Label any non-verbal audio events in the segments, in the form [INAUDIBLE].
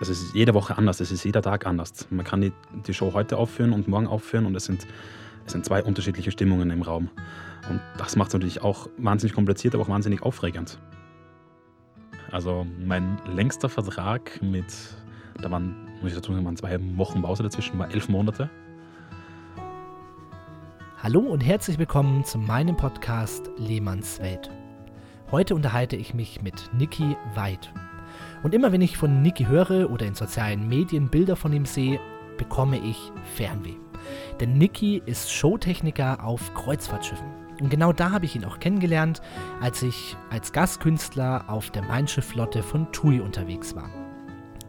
es ist jede Woche anders, es ist jeder Tag anders. Man kann die, die Show heute aufführen und morgen aufführen und es sind, es sind zwei unterschiedliche Stimmungen im Raum. Und das macht es natürlich auch wahnsinnig kompliziert, aber auch wahnsinnig aufregend. Also mein längster Vertrag mit, da waren, muss ich dazu sagen, waren zwei Wochen Pause dazwischen, war elf Monate. Hallo und herzlich willkommen zu meinem Podcast Lehmanns Welt. Heute unterhalte ich mich mit Niki Weid. Und immer wenn ich von Niki höre oder in sozialen Medien Bilder von ihm sehe, bekomme ich Fernweh. Denn Niki ist Showtechniker auf Kreuzfahrtschiffen. Und genau da habe ich ihn auch kennengelernt, als ich als Gastkünstler auf der Mein Flotte von TUI unterwegs war.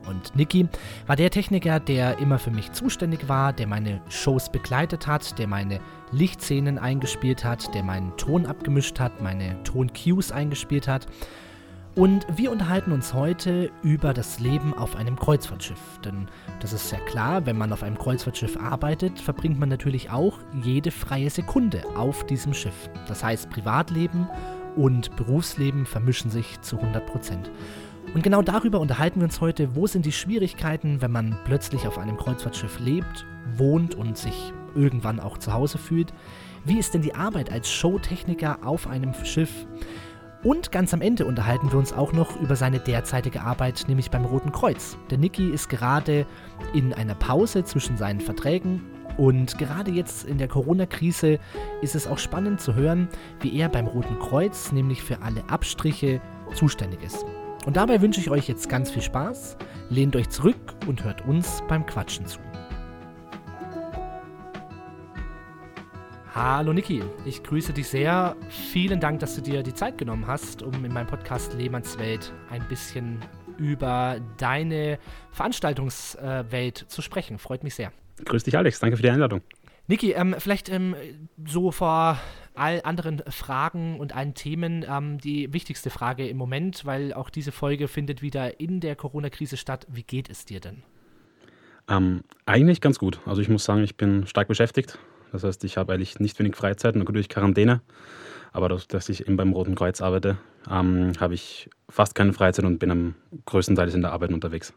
Und Niki war der Techniker, der immer für mich zuständig war, der meine Shows begleitet hat, der meine Lichtszenen eingespielt hat, der meinen Ton abgemischt hat, meine Ton-Cues eingespielt hat und wir unterhalten uns heute über das Leben auf einem Kreuzfahrtschiff. Denn das ist ja klar, wenn man auf einem Kreuzfahrtschiff arbeitet, verbringt man natürlich auch jede freie Sekunde auf diesem Schiff. Das heißt, Privatleben und Berufsleben vermischen sich zu 100 Prozent. Und genau darüber unterhalten wir uns heute. Wo sind die Schwierigkeiten, wenn man plötzlich auf einem Kreuzfahrtschiff lebt, wohnt und sich irgendwann auch zu Hause fühlt? Wie ist denn die Arbeit als Showtechniker auf einem Schiff? Und ganz am Ende unterhalten wir uns auch noch über seine derzeitige Arbeit, nämlich beim Roten Kreuz. Der Niki ist gerade in einer Pause zwischen seinen Verträgen und gerade jetzt in der Corona-Krise ist es auch spannend zu hören, wie er beim Roten Kreuz nämlich für alle Abstriche zuständig ist. Und dabei wünsche ich euch jetzt ganz viel Spaß, lehnt euch zurück und hört uns beim Quatschen zu. Hallo Niki, ich grüße dich sehr. Vielen Dank, dass du dir die Zeit genommen hast, um in meinem Podcast Lehmannswelt ein bisschen über deine Veranstaltungswelt zu sprechen. Freut mich sehr. Grüß dich, Alex. Danke für die Einladung. Niki, ähm, vielleicht ähm, so vor all anderen Fragen und allen Themen ähm, die wichtigste Frage im Moment, weil auch diese Folge findet wieder in der Corona-Krise statt. Wie geht es dir denn? Ähm, eigentlich ganz gut. Also ich muss sagen, ich bin stark beschäftigt. Das heißt, ich habe eigentlich nicht wenig Freizeit, natürlich Quarantäne. Aber dadurch, dass ich eben beim Roten Kreuz arbeite, ähm, habe ich fast keine Freizeit und bin am größten Teil in der Arbeit unterwegs.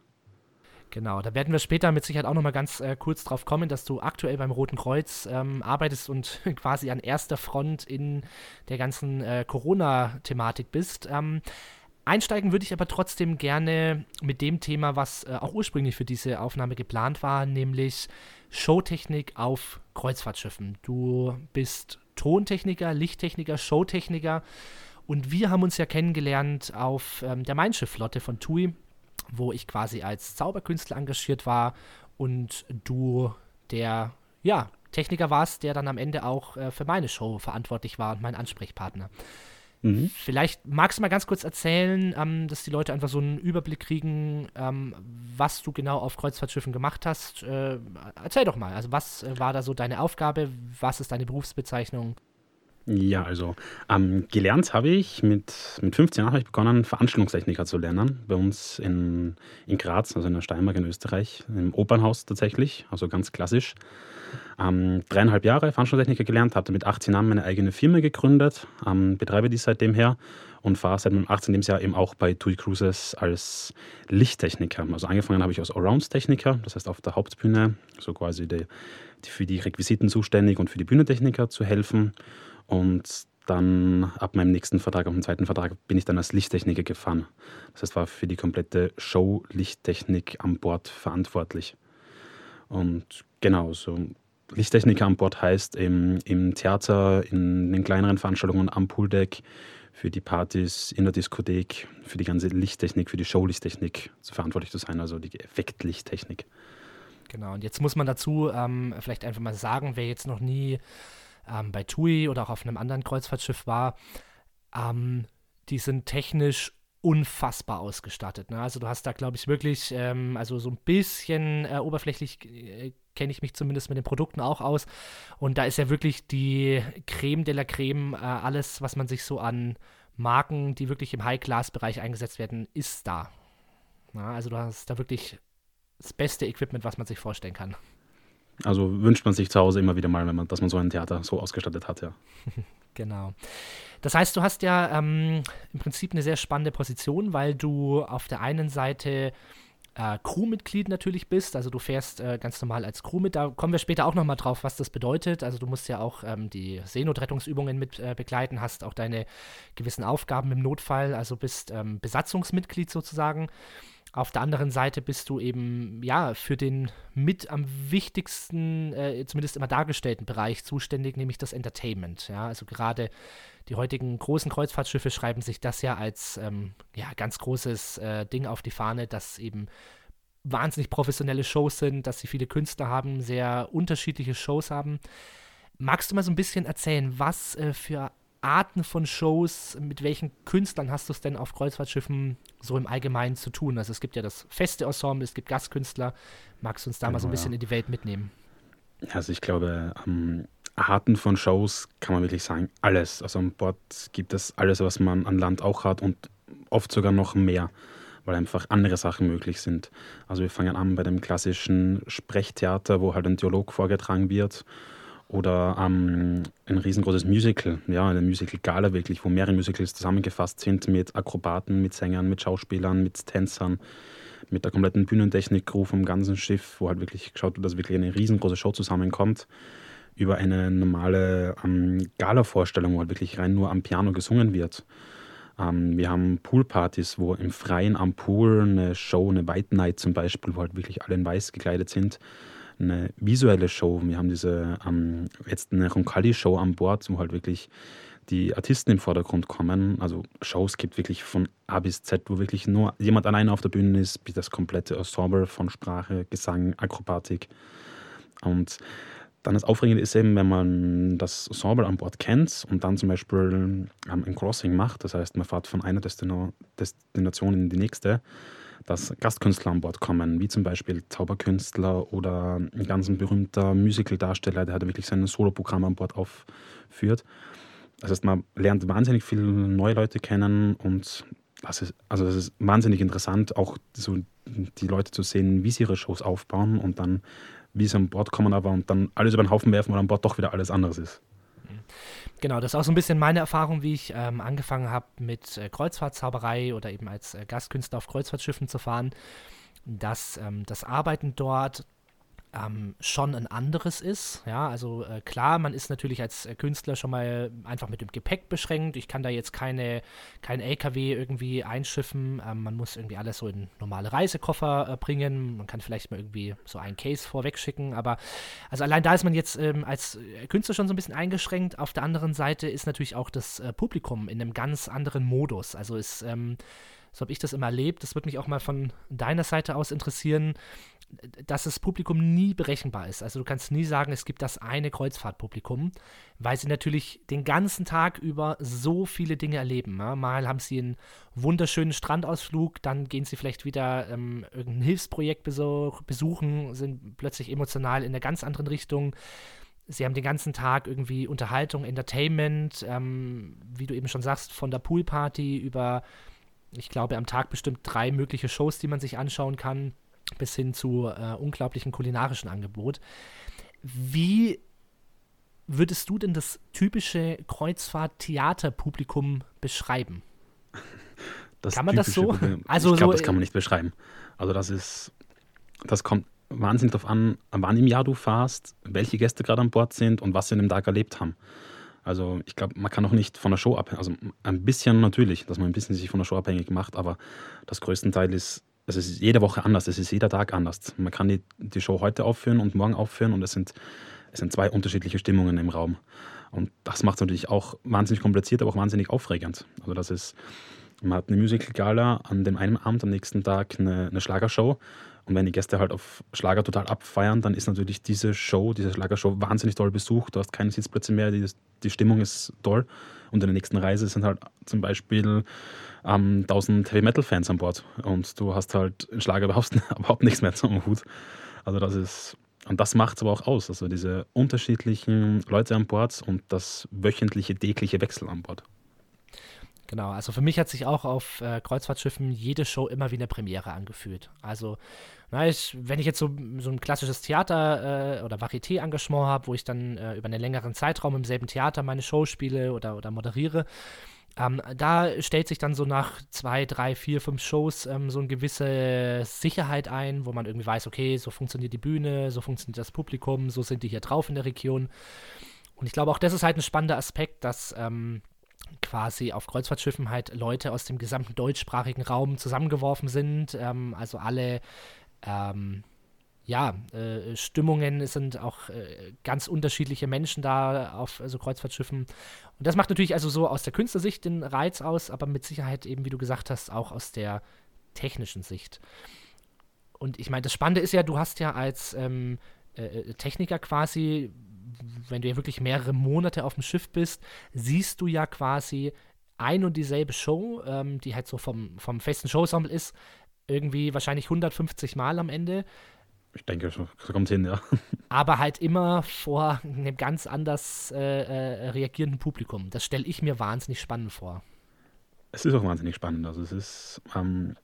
Genau, da werden wir später mit Sicherheit auch nochmal ganz äh, kurz drauf kommen, dass du aktuell beim Roten Kreuz ähm, arbeitest und [LAUGHS] quasi an erster Front in der ganzen äh, Corona-Thematik bist. Ähm, einsteigen würde ich aber trotzdem gerne mit dem Thema, was äh, auch ursprünglich für diese Aufnahme geplant war, nämlich Showtechnik auf Kreuzfahrtschiffen. Du bist Tontechniker, Lichttechniker, Showtechniker und wir haben uns ja kennengelernt auf ähm, der Mein Schiff-Flotte von TUI, wo ich quasi als Zauberkünstler engagiert war und du der ja, Techniker warst, der dann am Ende auch äh, für meine Show verantwortlich war und mein Ansprechpartner. Mhm. Vielleicht magst du mal ganz kurz erzählen, ähm, dass die Leute einfach so einen Überblick kriegen, ähm, was du genau auf Kreuzfahrtschiffen gemacht hast. Äh, erzähl doch mal, also was äh, war da so deine Aufgabe? Was ist deine Berufsbezeichnung? Ja, also ähm, gelernt habe ich mit, mit 15 Jahren habe ich begonnen, Veranstaltungstechniker zu lernen. Bei uns in, in Graz, also in der Steiermark in Österreich, im Opernhaus tatsächlich, also ganz klassisch. Ähm, dreieinhalb Jahre Veranstaltungstechniker gelernt, habe mit 18 Jahren meine eigene Firma gegründet, ähm, betreibe die seitdem her und fahre seit meinem 18. Lebensjahr eben auch bei TUI Cruises als Lichttechniker. Also angefangen habe ich als Allrounds-Techniker, das heißt auf der Hauptbühne, so quasi die, die für die Requisiten zuständig und für die Bühnentechniker zu helfen. Und dann ab meinem nächsten Vertrag, auf dem zweiten Vertrag, bin ich dann als Lichttechniker gefahren. Das heißt, war für die komplette Show-Lichttechnik an Bord verantwortlich. Und genau, so Lichttechniker an Bord heißt im, im Theater, in den kleineren Veranstaltungen am Pooldeck, für die Partys in der Diskothek, für die ganze Lichttechnik, für die Showlichttechnik verantwortlich zu sein, also die Effektlichttechnik. Genau, und jetzt muss man dazu ähm, vielleicht einfach mal sagen, wer jetzt noch nie ähm, bei TUI oder auch auf einem anderen Kreuzfahrtschiff war, ähm, die sind technisch unfassbar ausgestattet. Ne? Also du hast da, glaube ich, wirklich, ähm, also so ein bisschen äh, oberflächlich äh, kenne ich mich zumindest mit den Produkten auch aus. Und da ist ja wirklich die Creme de la Creme, äh, alles, was man sich so an Marken, die wirklich im High-Class-Bereich eingesetzt werden, ist da. Na, also du hast da wirklich das beste Equipment, was man sich vorstellen kann. Also wünscht man sich zu Hause immer wieder mal, wenn man, dass man so ein Theater so ausgestattet hat, ja. [LAUGHS] genau. Das heißt, du hast ja ähm, im Prinzip eine sehr spannende Position, weil du auf der einen Seite äh, Crewmitglied natürlich bist. Also du fährst äh, ganz normal als Crew mit. Da kommen wir später auch nochmal drauf, was das bedeutet. Also du musst ja auch ähm, die Seenotrettungsübungen mit äh, begleiten, hast auch deine gewissen Aufgaben im Notfall, also bist ähm, Besatzungsmitglied sozusagen. Auf der anderen Seite bist du eben, ja, für den mit am wichtigsten, äh, zumindest immer dargestellten Bereich zuständig, nämlich das Entertainment. Ja, also gerade die heutigen großen Kreuzfahrtschiffe schreiben sich das ja als, ähm, ja, ganz großes äh, Ding auf die Fahne, dass eben wahnsinnig professionelle Shows sind, dass sie viele Künstler haben, sehr unterschiedliche Shows haben. Magst du mal so ein bisschen erzählen, was äh, für Arten von Shows, mit welchen Künstlern hast du es denn auf Kreuzfahrtschiffen so im Allgemeinen zu tun? Also es gibt ja das feste Ensemble, es gibt Gastkünstler. Magst du uns da genau, mal so ein genau, bisschen ja. in die Welt mitnehmen? Also ich glaube, ähm, Arten von Shows kann man wirklich sagen, alles. Also an Bord gibt es alles, was man an Land auch hat und oft sogar noch mehr, weil einfach andere Sachen möglich sind. Also wir fangen an bei dem klassischen Sprechtheater, wo halt ein Dialog vorgetragen wird oder ähm, ein riesengroßes Musical, ja, eine Musical-Gala wirklich, wo mehrere Musicals zusammengefasst sind mit Akrobaten, mit Sängern, mit Schauspielern, mit Tänzern, mit der kompletten Bühnentechnik-Crew vom ganzen Schiff, wo halt wirklich geschaut wird, dass wirklich eine riesengroße Show zusammenkommt, über eine normale ähm, Gala-Vorstellung, wo halt wirklich rein nur am Piano gesungen wird. Ähm, wir haben Poolpartys, wo im Freien am Pool eine Show, eine White Night zum Beispiel, wo halt wirklich alle in weiß gekleidet sind, eine visuelle Show. Wir haben diese ähm, jetzt eine Roncalli-Show an Bord, wo halt wirklich die Artisten im Vordergrund kommen. Also Shows gibt wirklich von A bis Z, wo wirklich nur jemand alleine auf der Bühne ist, bis das komplette Ensemble von Sprache, Gesang, Akrobatik. Und dann das Aufregende ist eben, wenn man das Ensemble an Bord kennt und dann zum Beispiel ähm, ein Crossing macht, das heißt, man fährt von einer Destination in die nächste, dass Gastkünstler an Bord kommen, wie zum Beispiel Zauberkünstler oder ein ganz berühmter Musical-Darsteller, der halt wirklich sein Soloprogramm an Bord aufführt. Das heißt, man lernt wahnsinnig viele neue Leute kennen und das ist, also das ist wahnsinnig interessant, auch so die Leute zu sehen, wie sie ihre Shows aufbauen und dann, wie sie an Bord kommen, aber und dann alles über den Haufen werfen, weil an Bord doch wieder alles anderes ist. Genau, das ist auch so ein bisschen meine Erfahrung, wie ich ähm, angefangen habe mit äh, Kreuzfahrtzauberei oder eben als äh, Gastkünstler auf Kreuzfahrtschiffen zu fahren, dass ähm, das Arbeiten dort ähm, schon ein anderes ist. Ja, also äh, klar, man ist natürlich als äh, Künstler schon mal einfach mit dem Gepäck beschränkt. Ich kann da jetzt keine, kein LKW irgendwie einschiffen. Ähm, man muss irgendwie alles so in normale Reisekoffer äh, bringen. Man kann vielleicht mal irgendwie so einen Case vorweg schicken. Aber also allein da ist man jetzt ähm, als äh, Künstler schon so ein bisschen eingeschränkt. Auf der anderen Seite ist natürlich auch das äh, Publikum in einem ganz anderen Modus. Also ist ähm, so habe ich das immer erlebt. Das würde mich auch mal von deiner Seite aus interessieren dass das Publikum nie berechenbar ist. Also du kannst nie sagen, es gibt das eine Kreuzfahrtpublikum, weil sie natürlich den ganzen Tag über so viele Dinge erleben. Ja? Mal haben sie einen wunderschönen Strandausflug, dann gehen sie vielleicht wieder ähm, irgendein Hilfsprojekt besuch, besuchen, sind plötzlich emotional in einer ganz anderen Richtung. Sie haben den ganzen Tag irgendwie Unterhaltung, Entertainment, ähm, wie du eben schon sagst, von der Poolparty über, ich glaube, am Tag bestimmt drei mögliche Shows, die man sich anschauen kann bis hin zu äh, unglaublichen kulinarischen Angebot. Wie würdest du denn das typische Kreuzfahrt-Theaterpublikum beschreiben? Das kann man das so? [LAUGHS] Also ich glaube, so, das kann man nicht beschreiben. Also das ist, das kommt wahnsinnig darauf an, wann im Jahr du fahrst, welche Gäste gerade an Bord sind und was sie in dem Tag erlebt haben. Also ich glaube, man kann auch nicht von der Show abhängen, also ein bisschen natürlich, dass man ein bisschen sich von der Show abhängig macht, aber das größte Teil ist es ist jede Woche anders, es ist jeder Tag anders. Man kann die, die Show heute aufführen und morgen aufführen und es sind, es sind zwei unterschiedliche Stimmungen im Raum. Und das macht es natürlich auch wahnsinnig kompliziert, aber auch wahnsinnig aufregend. Also das ist, man hat eine Musical-Gala an dem einen Abend, am nächsten Tag eine, eine Schlagershow. Und wenn die Gäste halt auf Schlager total abfeiern, dann ist natürlich diese Show, diese Schlagershow wahnsinnig toll besucht. Du hast keine Sitzplätze mehr, die, die Stimmung ist toll. Und in der nächsten Reise sind halt zum Beispiel ähm, 1000 Heavy Metal Fans an Bord und du hast halt in Schlager überhaupt, [LAUGHS] überhaupt nichts mehr zum Hut. Also das ist, und das macht es aber auch aus, also diese unterschiedlichen Leute an Bord und das wöchentliche, tägliche Wechsel an Bord. Genau, also für mich hat sich auch auf äh, Kreuzfahrtschiffen jede Show immer wie eine Premiere angefühlt. Also, na, ich, wenn ich jetzt so, so ein klassisches Theater äh, oder Varieté-Engagement habe, wo ich dann äh, über einen längeren Zeitraum im selben Theater meine Show spiele oder, oder moderiere, Ähm, da stellt sich dann so nach zwei, drei, vier, fünf Shows ähm, so eine gewisse Sicherheit ein, wo man irgendwie weiß, okay, so funktioniert die Bühne, so funktioniert das Publikum, so sind die hier drauf in der Region. Und ich glaube, auch das ist halt ein spannender Aspekt, dass ähm, quasi auf Kreuzfahrtschiffen halt Leute aus dem gesamten deutschsprachigen Raum zusammengeworfen sind. Ähm, also alle ähm, ja, äh, Stimmungen, es sind auch äh, ganz unterschiedliche Menschen da auf also Kreuzfahrtschiffen. Und das macht natürlich also so aus der Künstlersicht den Reiz aus, aber mit Sicherheit eben, wie du gesagt hast, auch aus der technischen Sicht. Und ich meine, das Spannende ist ja, du hast ja als ähm, äh, äh Techniker quasi, wenn du ja wirklich mehrere Monate auf dem Schiff bist, siehst du ja quasi ein und dieselbe Show, ähm, die halt so vom, vom festen Showsample ist, irgendwie wahrscheinlich 150 Mal am Ende. Ich denke, so kommt hin, ja. [LAUGHS] Aber halt immer vor einem ganz anders äh, äh, reagierenden Publikum. Das stelle ich mir wahnsinnig spannend vor. Es ist auch wahnsinnig spannend. Also es ist ähm,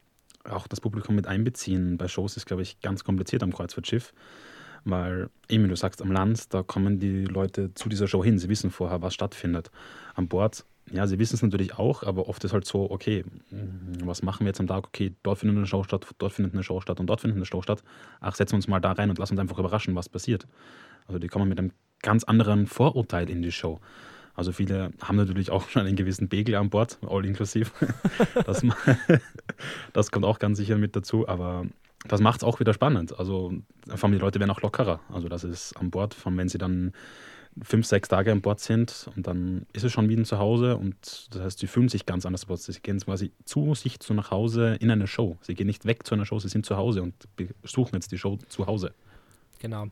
auch das Publikum mit einbeziehen. Bei Shows ist, glaube ich, ganz kompliziert am Kreuzfahrtschiff. Weil, eben wie du sagst, am Land, da kommen die Leute zu dieser Show hin. Sie wissen vorher, was stattfindet. An Bord ja, sie wissen es natürlich auch, aber oft ist halt so, okay, was machen wir jetzt am Tag? Okay, dort findet eine Show statt, dort findet eine Show statt und dort findet eine Show statt. Ach, setzen wir uns mal da rein und lassen uns einfach überraschen, was passiert. Also die kommen mit einem ganz anderen Vorurteil in die Show. Also viele haben natürlich auch [LAUGHS] schon einen gewissen Pegel an Bord, all inklusiv. [LAUGHS] Das, [LAUGHS] das kommt auch ganz sicher mit dazu, aber das macht es auch wieder spannend. Also vor allem die Leute werden auch lockerer. Also das ist an Bord, von wenn sie dann fünf, sechs Tage an Bord sind und dann ist es schon wieder zu Hause und das heißt, sie fühlen sich ganz anders. Sie gehen quasi zu sich zu nach Hause in eine Show. Sie gehen nicht weg zu einer Show, sie sind zu Hause und besuchen jetzt die Show zu Hause. Genau.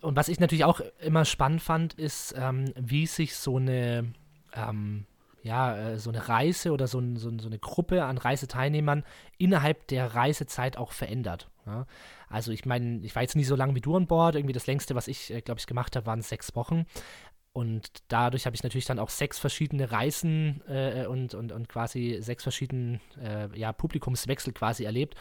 Und was ich natürlich auch immer spannend fand, ist, ähm, wie sich so eine ähm, ja, äh, so eine Reise oder so, ein, so, eine Gruppe an Reiseteilnehmern innerhalb der Reisezeit auch verändert. Ja? Also ich meine, ich war jetzt nicht so lange wie du an Bord. Irgendwie das längste, was ich, äh, glaube ich, gemacht habe, waren sechs Wochen. Und dadurch habe ich natürlich dann auch sechs verschiedene Reisen äh, und, und, und quasi sechs verschiedene äh, ja, Publikumswechsel quasi erlebt.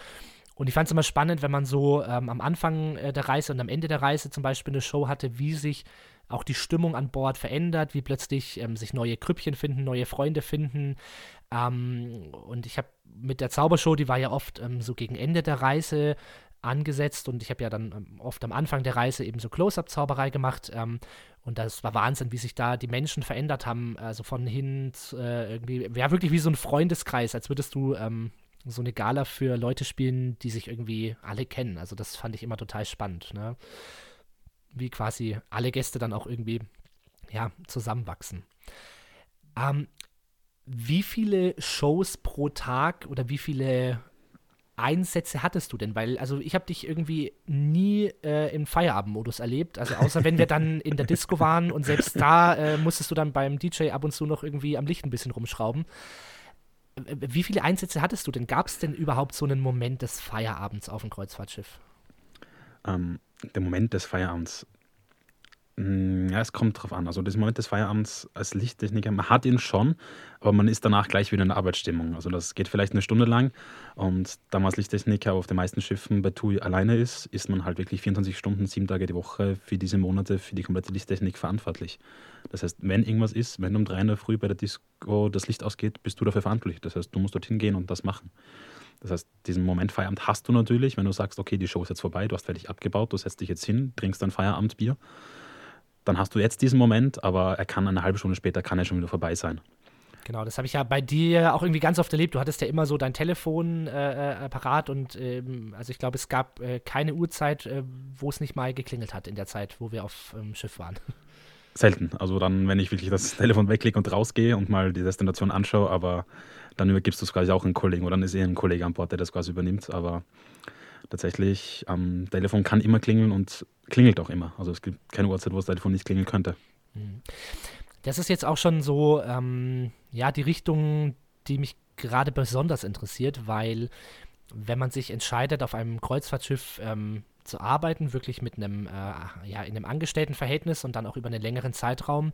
Und ich fand es immer spannend, wenn man so ähm, am Anfang äh, der Reise und am Ende der Reise zum Beispiel eine Show hatte, wie sich auch die Stimmung an Bord verändert, wie plötzlich ähm, sich neue Krüppchen finden, neue Freunde finden. Ähm, und ich habe mit der Zaubershow, die war ja oft ähm, so gegen Ende der Reise angesetzt und ich habe ja dann ähm, oft am Anfang der Reise eben so Close-Up-Zauberei gemacht ähm, und das war Wahnsinn, wie sich da die Menschen verändert haben, also von hin äh, irgendwie, ja wirklich wie so ein Freundeskreis, als würdest du ähm, so eine Gala für Leute spielen, die sich irgendwie alle kennen. Also das fand ich immer total spannend, ne? Wie quasi alle Gäste dann auch irgendwie ja, zusammenwachsen. Ähm, wie viele Shows pro Tag oder wie viele Einsätze hattest du denn? Weil, also ich habe dich irgendwie nie äh, im Feierabendmodus erlebt. Also außer wenn wir dann in der Disco waren und selbst da äh, musstest du dann beim DJ ab und zu noch irgendwie am Licht ein bisschen rumschrauben. Wie viele Einsätze hattest du denn? Gab es denn überhaupt so einen Moment des Feierabends auf dem Kreuzfahrtschiff? Ähm, der Moment des Feierabends hm, ja, es kommt drauf an. Also das Moment des Feierabends als Lichttechniker, man hat ihn schon, aber man ist danach gleich wieder in der Arbeitsstimmung. Also das geht vielleicht eine Stunde lang und da man als Lichttechniker auf den meisten Schiffen bei TUI alleine ist, ist man halt wirklich 24 Stunden, sieben Tage die Woche für diese Monate, für die komplette Lichttechnik verantwortlich. Das heißt, wenn irgendwas ist, wenn um drei in der Früh bei der Disco das Licht ausgeht, bist du dafür verantwortlich. Das heißt, du musst dorthin gehen und das machen. Das heißt, diesen Moment Feierabend hast du natürlich, wenn du sagst, okay, die Show ist jetzt vorbei, du hast fertig abgebaut, du setzt dich jetzt hin, trinkst dein Feierabendbier dann hast du jetzt diesen Moment, aber er kann eine halbe Stunde später, kann er schon wieder vorbei sein. Genau, das habe ich ja bei dir auch irgendwie ganz oft erlebt. Du hattest ja immer so dein Telefon äh, äh parat und ähm, also ich glaube, es gab äh, keine Uhrzeit, äh, wo es nicht mal geklingelt hat in der Zeit, wo wir auf dem ähm, Schiff waren. [LAUGHS] Selten. Also dann, wenn ich wirklich das Telefon wegklicke und rausgehe und mal die Destination anschaue, aber dann übergibst du es quasi auch einen Kollegen oder dann ist eh ein Kollege an Bord, der das quasi übernimmt. Aber tatsächlich am Telefon kann immer klingeln und klingelt auch immer. Also es gibt keine Uhrzeit, wo das Telefon nicht klingeln könnte. Mhm. Das ist jetzt auch schon so, ähm, ja, die Richtung, die mich gerade besonders interessiert, weil wenn man sich entscheidet, auf einem Kreuzfahrtschiff ähm, zu arbeiten, wirklich mit einem, äh, ja, in einem Angestelltenverhältnis und dann auch über einen längeren Zeitraum,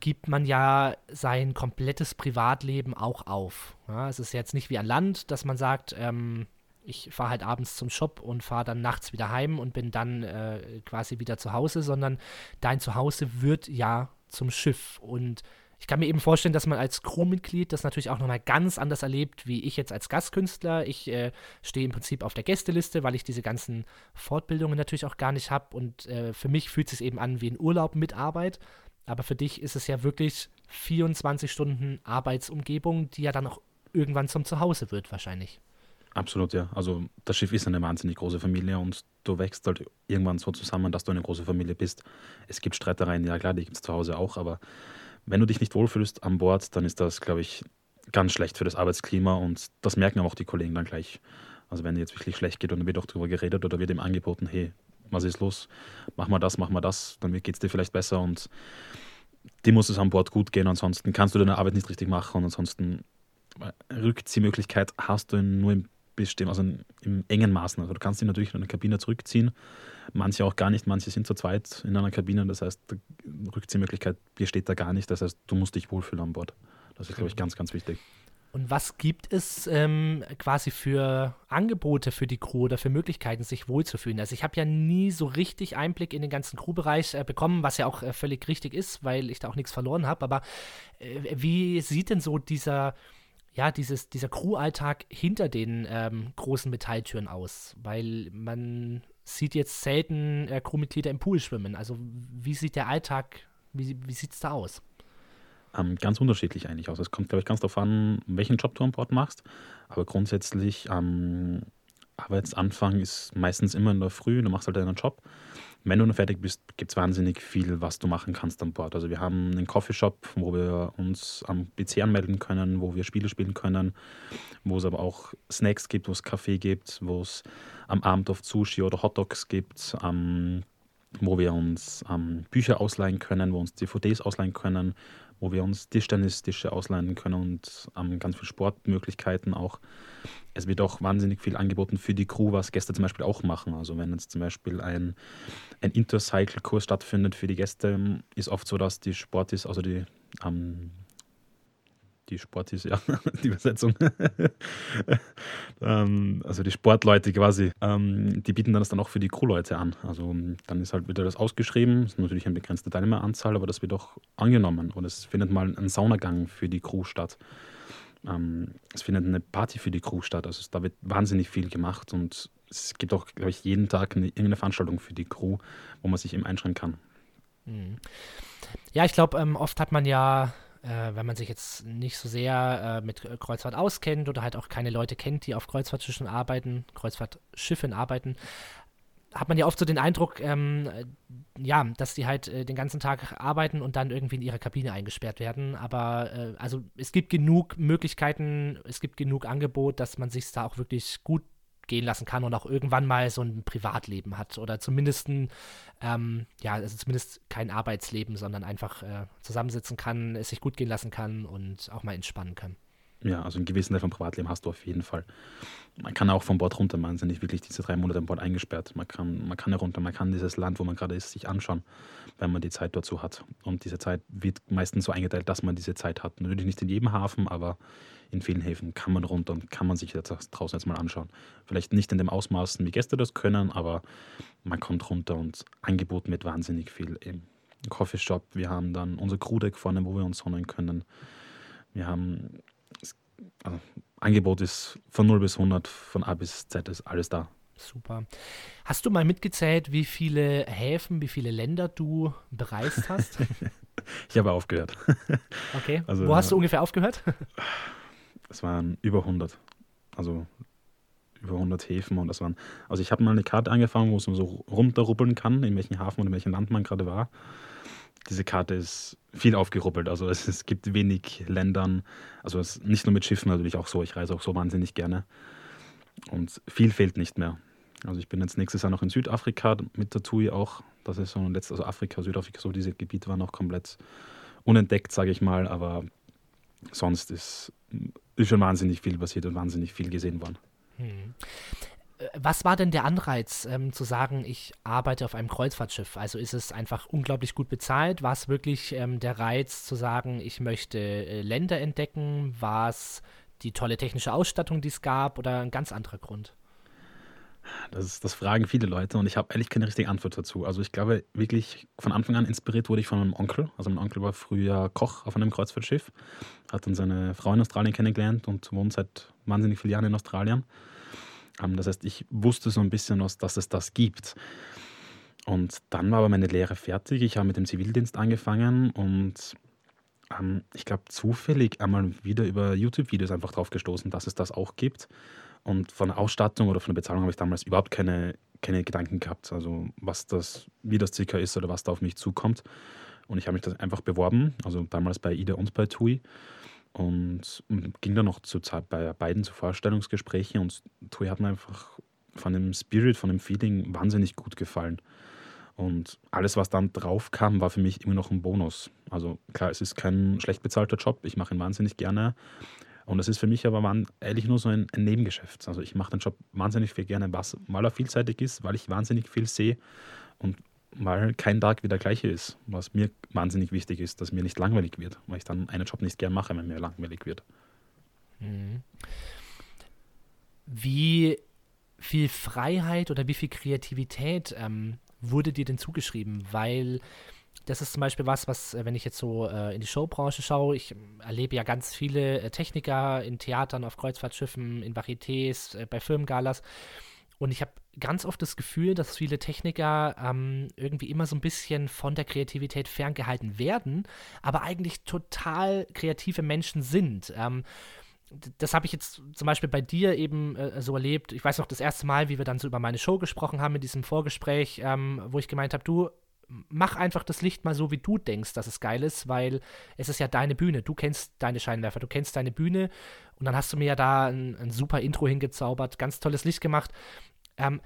gibt man ja sein komplettes Privatleben auch auf. Ja, es ist jetzt nicht wie an Land, dass man sagt, ähm, ich fahre halt abends zum Shop und fahre dann nachts wieder heim und bin dann äh, quasi wieder zu Hause, sondern dein Zuhause wird ja zum Schiff. Und ich kann mir eben vorstellen, dass man als Crewmitglied das natürlich auch nochmal ganz anders erlebt, wie ich jetzt als Gastkünstler. Ich äh, stehe im Prinzip auf der Gästeliste, weil ich diese ganzen Fortbildungen natürlich auch gar nicht habe. Und äh, für mich fühlt es sich eben an wie ein Urlaub mit Arbeit. Aber für dich ist es ja wirklich 24 Stunden Arbeitsumgebung, die ja dann auch irgendwann zum Zuhause wird, wahrscheinlich. Absolut, ja. Also das Schiff ist eine wahnsinnig große Familie und du wächst halt irgendwann so zusammen, dass du eine große Familie bist. Es gibt Streitereien, ja klar, die gibt es zu Hause auch, aber wenn du dich nicht wohlfühlst an Bord, dann ist das, glaube ich, ganz schlecht für das Arbeitsklima und das merken auch die Kollegen dann gleich. Also wenn dir jetzt wirklich schlecht geht und dann wird auch darüber geredet oder wird ihm angeboten, hey, was ist los? Mach mal das, mach mal das, dann geht es dir vielleicht besser und dir muss es an Bord gut gehen, ansonsten kannst du deine Arbeit nicht richtig machen und ansonsten äh, Rückziehmöglichkeit hast du nur im bestimmt, also im engen Maßen. Also du kannst dich natürlich in eine Kabine zurückziehen, manche auch gar nicht, manche sind zu zweit in einer Kabine, das heißt, die Rückziehmöglichkeit besteht da gar nicht, das heißt, du musst dich wohlfühlen an Bord. Das ist, glaube ich, ganz, ganz wichtig. Und was gibt es ähm, quasi für Angebote für die Crew oder für Möglichkeiten, sich wohlzufühlen? Also ich habe ja nie so richtig Einblick in den ganzen Crewbereich äh, bekommen, was ja auch äh, völlig richtig ist, weil ich da auch nichts verloren habe. Aber äh, wie sieht denn so dieser ja, dieses, dieser Crew-Alltag hinter den ähm, großen Metalltüren aus? Weil man sieht jetzt selten äh, Crewmitglieder im Pool schwimmen. Also wie sieht der Alltag, wie, wie sieht es da aus? Ähm, ganz unterschiedlich eigentlich aus. Es kommt, glaube ich, ganz darauf an, welchen Job du an Bord machst. Aber grundsätzlich ähm, Arbeitsanfang ist meistens immer in der Früh, du machst halt deinen Job wenn du dann fertig bist, gibt es wahnsinnig viel, was du machen kannst an Bord. Also wir haben einen Coffeeshop, wo wir uns am PC anmelden können, wo wir Spiele spielen können, wo es aber auch Snacks gibt, wo es Kaffee gibt, wo es am Abend oft Sushi oder Hotdogs gibt, ähm, wo wir uns ähm, Bücher ausleihen können, wo uns DVDs ausleihen können, wo wir uns Tischtennistische ausleihen können und ähm, ganz viele Sportmöglichkeiten auch. Es wird auch wahnsinnig viel angeboten für die Crew, was Gäste zum Beispiel auch machen. Also wenn jetzt zum Beispiel ein, ein Intercycle-Kurs stattfindet für die Gäste, ist oft so, dass die Sportis, also die ähm, die Sportis, ja, [LAUGHS] die Übersetzung. [LAUGHS] ähm, also die Sportleute quasi, ähm, die bieten das dann auch für die Crewleute an. Also dann ist halt wieder das ausgeschrieben, ist natürlich eine begrenzte Teilnehmeranzahl, aber das wird auch angenommen. Und es findet mal ein Saunagang für die Crew statt. Ähm, es findet eine Party für die Crew statt. Also da wird wahnsinnig viel gemacht und es gibt auch, glaube ich, jeden Tag eine, irgendeine Veranstaltung für die Crew, wo man sich eben einschreiben kann. Mhm. Ja, ich glaube, ähm, oft hat man ja äh, wenn man sich jetzt nicht so sehr äh, mit Kreuzfahrt auskennt oder halt auch keine Leute kennt, die auf Kreuzfahrtschiffen arbeiten, Kreuzfahrtschiffen arbeiten, hat man ja oft so den Eindruck, ähm, ja, dass die halt äh, den ganzen Tag arbeiten und dann irgendwie in ihrer Kabine eingesperrt werden. Aber äh, also es gibt genug Möglichkeiten, es gibt genug Angebot, dass man sich da auch wirklich gut gehen lassen kann und auch irgendwann mal so ein Privatleben hat oder zumindest ein, ähm, ja, also zumindest kein Arbeitsleben, sondern einfach äh, zusammensitzen kann, es sich gut gehen lassen kann und auch mal entspannen kann. Ja, also einen gewissen Teil vom Privatleben hast du auf jeden Fall. Man kann auch vom Bord runter, man sind nicht wirklich diese drei Monate am Bord eingesperrt. Man kann, man kann herunter, man kann dieses Land, wo man gerade ist, sich anschauen, wenn man die Zeit dazu hat. Und diese Zeit wird meistens so eingeteilt, dass man diese Zeit hat. Natürlich nicht in jedem Hafen, aber in vielen Häfen kann man runter und kann man sich jetzt draußen jetzt mal anschauen. Vielleicht nicht in dem Ausmaßen, wie Gäste das können, aber man kommt runter und angeboten wird wahnsinnig viel. Im Coffeeshop, wir haben dann unser Crewdeck vorne, wo wir uns sonnen können. Wir haben, also Angebot ist von 0 bis 100, von A bis Z ist alles da. Super. Hast du mal mitgezählt, wie viele Häfen, wie viele Länder du bereist hast? [LAUGHS] ich habe aufgehört. Okay. Also, Wo hast du ungefähr aufgehört? [LAUGHS] es waren über 100. Also über 100 Häfen und das waren, also ich habe mal eine Karte angefangen, wo es so runterruppeln kann, in welchem Hafen und in welchem Land man gerade war. Diese Karte ist viel aufgeruppelt, also es, es gibt wenig Ländern, also es, nicht nur mit Schiffen natürlich auch so, ich reise auch so wahnsinnig gerne und viel fehlt nicht mehr. Also ich bin jetzt nächstes Jahr noch in Südafrika mit der TUI auch, das ist so letztes, also Afrika, Südafrika, so diese Gebiete waren noch komplett unentdeckt, sage ich mal, aber sonst ist ist schon wahnsinnig viel passiert und wahnsinnig viel gesehen worden. Hm. Äh, was war denn der Anreiz, ähm, zu sagen, ich arbeite auf einem Kreuzfahrtschiff? Also ist es einfach unglaublich gut bezahlt? War es wirklich ähm, der Reiz zu sagen, ich möchte äh, Länder entdecken? War es die tolle technische Ausstattung, die es gab oder ein ganz anderer Grund? Das, das fragen viele Leute und ich habe ehrlich keine richtige Antwort dazu. Also ich glaube wirklich, von Anfang an inspiriert wurde ich von meinem Onkel. Also mein Onkel war früher Koch auf einem Kreuzfahrtschiff, hat dann seine Frau in Australien kennengelernt und wohnt seit wahnsinnig vielen Jahren in Australien. Ähm, das heißt, ich wusste so ein bisschen, was, dass es das gibt. Und dann war aber meine Lehre fertig. Ich habe mit dem Zivildienst angefangen und ähm, ich glaube zufällig einmal wieder über YouTube-Videos einfach drauf gestoßen, dass es das auch gibt. Und von der Ausstattung oder von der Bezahlung habe ich damals überhaupt keine, keine Gedanken gehabt, also was das, wie das circa ist oder was da auf mich zukommt. Und ich habe mich das einfach beworben, also damals bei IDE und bei TUI. Und ging dann noch zu, bei beiden zu Vorstellungsgesprächen und TUI hat mir einfach von dem Spirit, von dem Feeling wahnsinnig gut gefallen. Und alles, was dann drauf kam, war für mich immer noch ein Bonus. Also klar, es ist kein schlecht bezahlter Job, ich mache ihn wahnsinnig gerne. Und das ist für mich aber ehrlich nur so ein, ein Nebengeschäft. Also ich mache den Job wahnsinnig viel gerne, was, weil er vielseitig ist, weil ich wahnsinnig viel sehe und weil kein Tag wie der gleiche ist. Was mir wahnsinnig wichtig ist, dass mir nicht langweilig wird, weil ich dann einen Job nicht gern mache, wenn mir langweilig wird. Mhm. Wie viel Freiheit oder wie viel Kreativität ähm, wurde dir denn zugeschrieben? Weil das ist zum Beispiel was, was, äh, wenn ich jetzt so äh, in die Showbranche schaue, ich ähm, erlebe ja ganz viele äh, Techniker in Theatern, auf Kreuzfahrtschiffen, in Varietés, äh, bei Firmengalas. Und ich habe ganz oft das Gefühl, dass viele Techniker ähm, irgendwie immer so ein bisschen von der Kreativität ferngehalten werden, aber eigentlich total kreative Menschen sind. Ähm, das habe ich jetzt zum Beispiel bei dir eben äh, so erlebt. Ich weiß noch das erste Mal, wie wir dann so über meine Show gesprochen haben in diesem Vorgespräch, ähm, wo ich gemeint habe, du, mach einfach das Licht mal so, wie du denkst, dass es geil ist, weil es ist ja deine Bühne. Du kennst deine Scheinwerfer, du kennst deine Bühne und dann hast du mir ja da ein, ein super Intro hingezaubert, ganz tolles Licht gemacht. Ähm,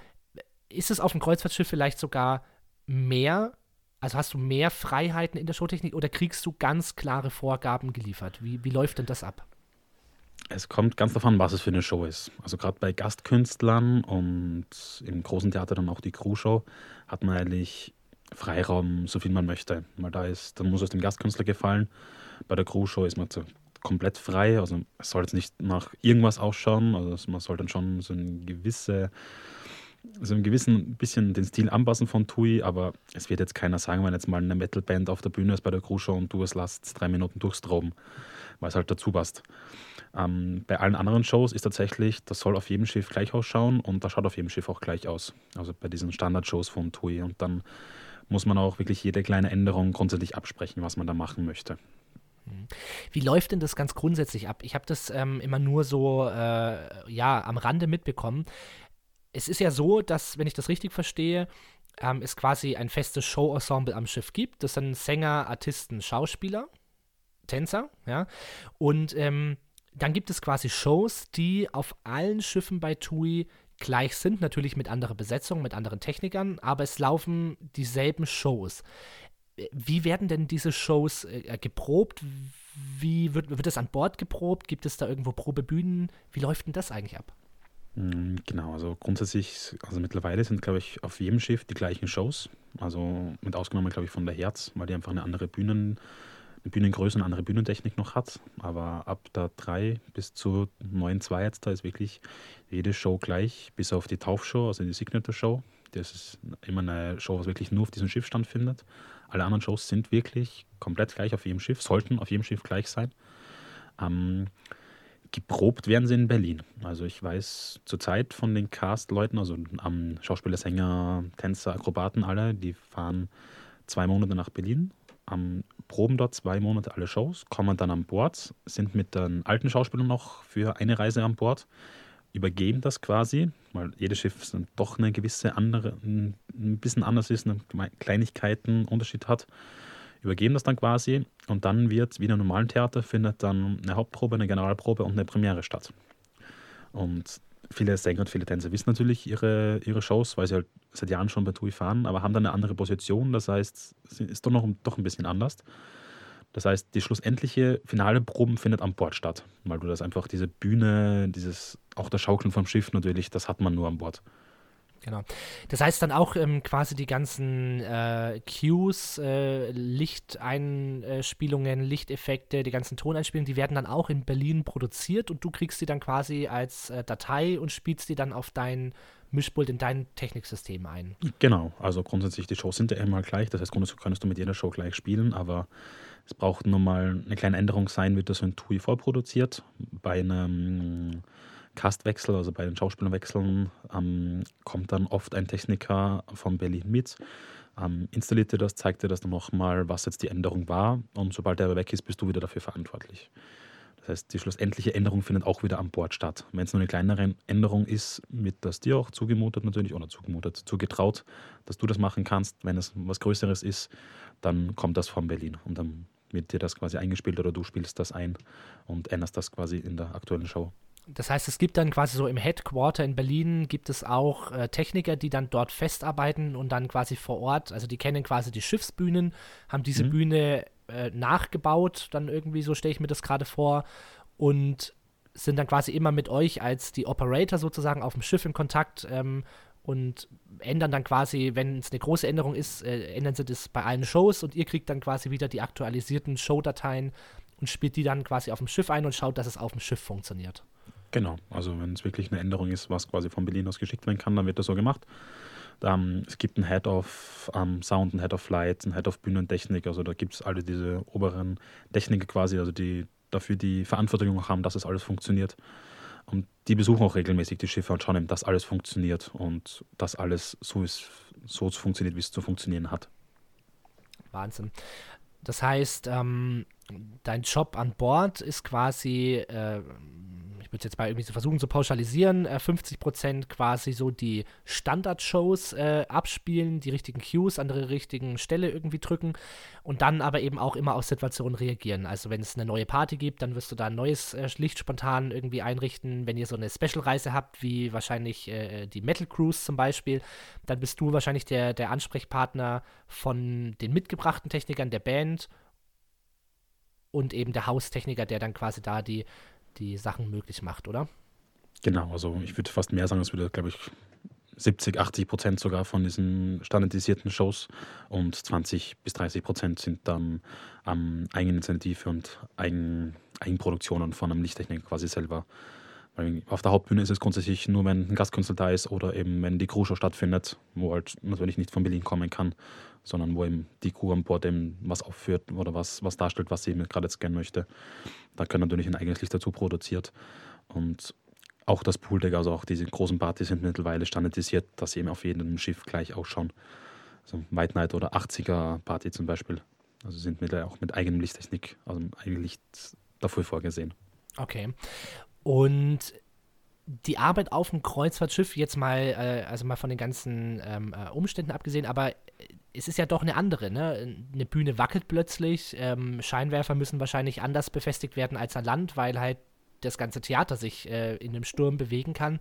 ist es auf dem Kreuzfahrtschiff vielleicht sogar mehr? Also hast du mehr Freiheiten in der Showtechnik oder kriegst du ganz klare Vorgaben geliefert? Wie, wie läuft denn das ab? Es kommt ganz davon, was es für eine Show ist. Also gerade bei Gastkünstlern und im großen Theater dann auch die Crew-Show hat man eigentlich Freiraum, so viel man möchte. Weil da ist, dann muss es dem Gastkünstler gefallen. Bei der Crew-Show ist man so komplett frei. Also es soll jetzt nicht nach irgendwas ausschauen. Also man soll dann schon so ein gewisse, so ein gewissen bisschen den Stil anpassen von Tui, aber es wird jetzt keiner sagen, wenn jetzt mal eine Metalband auf der Bühne ist bei der Crew-Show und du es lässt drei Minuten durchstroben, weil es halt dazu passt. Ähm, bei allen anderen Shows ist tatsächlich, das soll auf jedem Schiff gleich ausschauen und das schaut auf jedem Schiff auch gleich aus. Also bei diesen Standard-Shows von TUI. Und dann muss man auch wirklich jede kleine Änderung grundsätzlich absprechen, was man da machen möchte. Wie läuft denn das ganz grundsätzlich ab? Ich habe das ähm, immer nur so äh, ja am Rande mitbekommen. Es ist ja so, dass, wenn ich das richtig verstehe, ähm, es quasi ein festes Show-Ensemble am Schiff gibt. Das sind Sänger, Artisten, Schauspieler, Tänzer, ja. Und ähm, dann gibt es quasi Shows, die auf allen Schiffen bei TUI gleich sind, natürlich mit anderer Besetzung, mit anderen Technikern, aber es laufen dieselben Shows. Wie werden denn diese Shows äh, geprobt? Wie wird, wird das an Bord geprobt? Gibt es da irgendwo Probebühnen? Wie läuft denn das eigentlich ab? Hm, genau, also grundsätzlich, also mittlerweile sind, glaube ich, auf jedem Schiff die gleichen Shows. Also mit Ausgenommen, glaube ich, von der Herz, weil die einfach eine andere Bühnen, Bühnengröße und andere Bühnentechnik noch hat. Aber ab der 3 bis zu 9.2 jetzt, da ist wirklich jede Show gleich, bis auf die Taufshow, also die Signature Show. Das ist immer eine Show, was wirklich nur auf diesem Schiff stattfindet. Alle anderen Shows sind wirklich komplett gleich auf jedem Schiff, sollten auf jedem Schiff gleich sein. Ähm, geprobt werden sie in Berlin. Also ich weiß zurzeit von den Cast-Leuten, also ähm, Schauspieler, Sänger, Tänzer, Akrobaten, alle, die fahren zwei Monate nach Berlin am proben dort zwei Monate alle Shows, kommen dann an Bord, sind mit den alten Schauspielern noch für eine Reise an Bord, übergeben das quasi, weil jedes Schiff doch eine gewisse andere, ein bisschen anders ist, eine Kleinigkeiten, Unterschied hat, übergeben das dann quasi und dann wird, wie in einem normalen Theater, findet dann eine Hauptprobe, eine Generalprobe und eine Premiere statt. Und viele Sänger und viele Tänzer wissen natürlich ihre, ihre Shows, weil sie halt seit Jahren schon bei TUI fahren, aber haben dann eine andere Position. Das heißt, es ist doch noch doch ein bisschen anders. Das heißt, die schlussendliche finale Proben findet an Bord statt, weil du das einfach diese Bühne, dieses auch das Schaukeln vom Schiff natürlich, das hat man nur an Bord. Genau. Das heißt dann auch ähm, quasi die ganzen äh, Cues, äh, Lichteinspielungen, Lichteffekte, die ganzen Toneinspielungen, die werden dann auch in Berlin produziert und du kriegst die dann quasi als äh, Datei und spielst die dann auf dein Mischpult in dein Techniksystem ein. Genau, also grundsätzlich die Shows sind ja immer gleich, das heißt grundsätzlich kannst du mit jeder Show gleich spielen, aber es braucht nun mal eine kleine Änderung sein, wird das in TUI vorproduziert. Bei einem Castwechsel, also bei den Schauspielerwechseln, ähm, kommt dann oft ein Techniker von Berlin mit, ähm, installiert dir das, zeigt dir das dann nochmal, was jetzt die Änderung war und sobald er weg ist, bist du wieder dafür verantwortlich. Das heißt, die schlussendliche Änderung findet auch wieder an Bord statt. Wenn es nur eine kleinere Änderung ist, wird das dir auch zugemutet natürlich oder zugemutet, zugetraut, dass du das machen kannst. Wenn es was Größeres ist, dann kommt das von Berlin und dann wird dir das quasi eingespielt oder du spielst das ein und änderst das quasi in der aktuellen Show. Das heißt, es gibt dann quasi so im Headquarter in Berlin gibt es auch äh, Techniker, die dann dort festarbeiten und dann quasi vor Ort, also die kennen quasi die Schiffsbühnen, haben diese mhm. Bühne äh, nachgebaut, dann irgendwie so stelle ich mir das gerade vor und sind dann quasi immer mit euch als die Operator sozusagen auf dem Schiff in Kontakt ähm, und ändern dann quasi, wenn es eine große Änderung ist, äh, ändern sie das bei allen Shows und ihr kriegt dann quasi wieder die aktualisierten Showdateien und spielt die dann quasi auf dem Schiff ein und schaut, dass es auf dem Schiff funktioniert. Genau, also wenn es wirklich eine Änderung ist, was quasi von Berlin aus geschickt werden kann, dann wird das so gemacht. Um, es gibt einen Head of um, Sound, einen Head of Light, einen Head of Bühnentechnik, also da gibt es alle diese oberen Techniker quasi, also die dafür die Verantwortung haben, dass es alles funktioniert. Und die besuchen auch regelmäßig die Schiffe und schauen eben, dass alles funktioniert und dass alles so, ist, so funktioniert, wie es zu funktionieren hat. Wahnsinn. Das heißt, ähm, dein Job an Bord ist quasi, äh, ich würde jetzt mal irgendwie so versuchen zu pauschalisieren, äh, 50% quasi so die Standard-Shows äh, abspielen, die richtigen Cues an der richtigen Stelle irgendwie drücken und dann aber eben auch immer auf Situationen reagieren. Also wenn es eine neue Party gibt, dann wirst du da ein neues äh, Licht spontan irgendwie einrichten. Wenn ihr so eine Special-Reise habt, wie wahrscheinlich äh, die Metal Cruise zum Beispiel, dann bist du wahrscheinlich der, der Ansprechpartner von den mitgebrachten Technikern der Band und eben der Haustechniker, der dann quasi da die die Sachen möglich macht, oder? Genau, also ich würde fast mehr sagen, es würde, glaube ich, 70, 80 Prozent sogar von diesen standardisierten Shows und 20 bis 30 Prozent sind dann ähm, Eigeninitiative und Eigen, Eigenproduktionen von einem Lichttechniker quasi selber. Weil auf der Hauptbühne ist es grundsätzlich nur, wenn ein Gastkünstler da ist oder eben wenn die Crew-Show stattfindet, wo halt natürlich nicht von Berlin kommen kann, sondern wo eben die Crew an Bord eben was aufführt oder was, was darstellt, was sie gerade jetzt gerne möchte. Da können natürlich ein eigenes Licht dazu produziert. Und auch das Pooldeck, also auch diese großen Partys sind mittlerweile standardisiert, dass sie eben auf jedem Schiff gleich ausschauen. Also White Night oder 80er Party zum Beispiel. Also sind mittlerweile auch mit eigenem Lichttechnik, also eigenem Licht dafür vorgesehen. Okay. Und die Arbeit auf dem Kreuzfahrtschiff, jetzt mal, äh, also mal von den ganzen ähm, äh, Umständen abgesehen, aber es ist ja doch eine andere, ne? Eine Bühne wackelt plötzlich, ähm, Scheinwerfer müssen wahrscheinlich anders befestigt werden als an Land, weil halt das ganze Theater sich äh, in einem Sturm bewegen kann.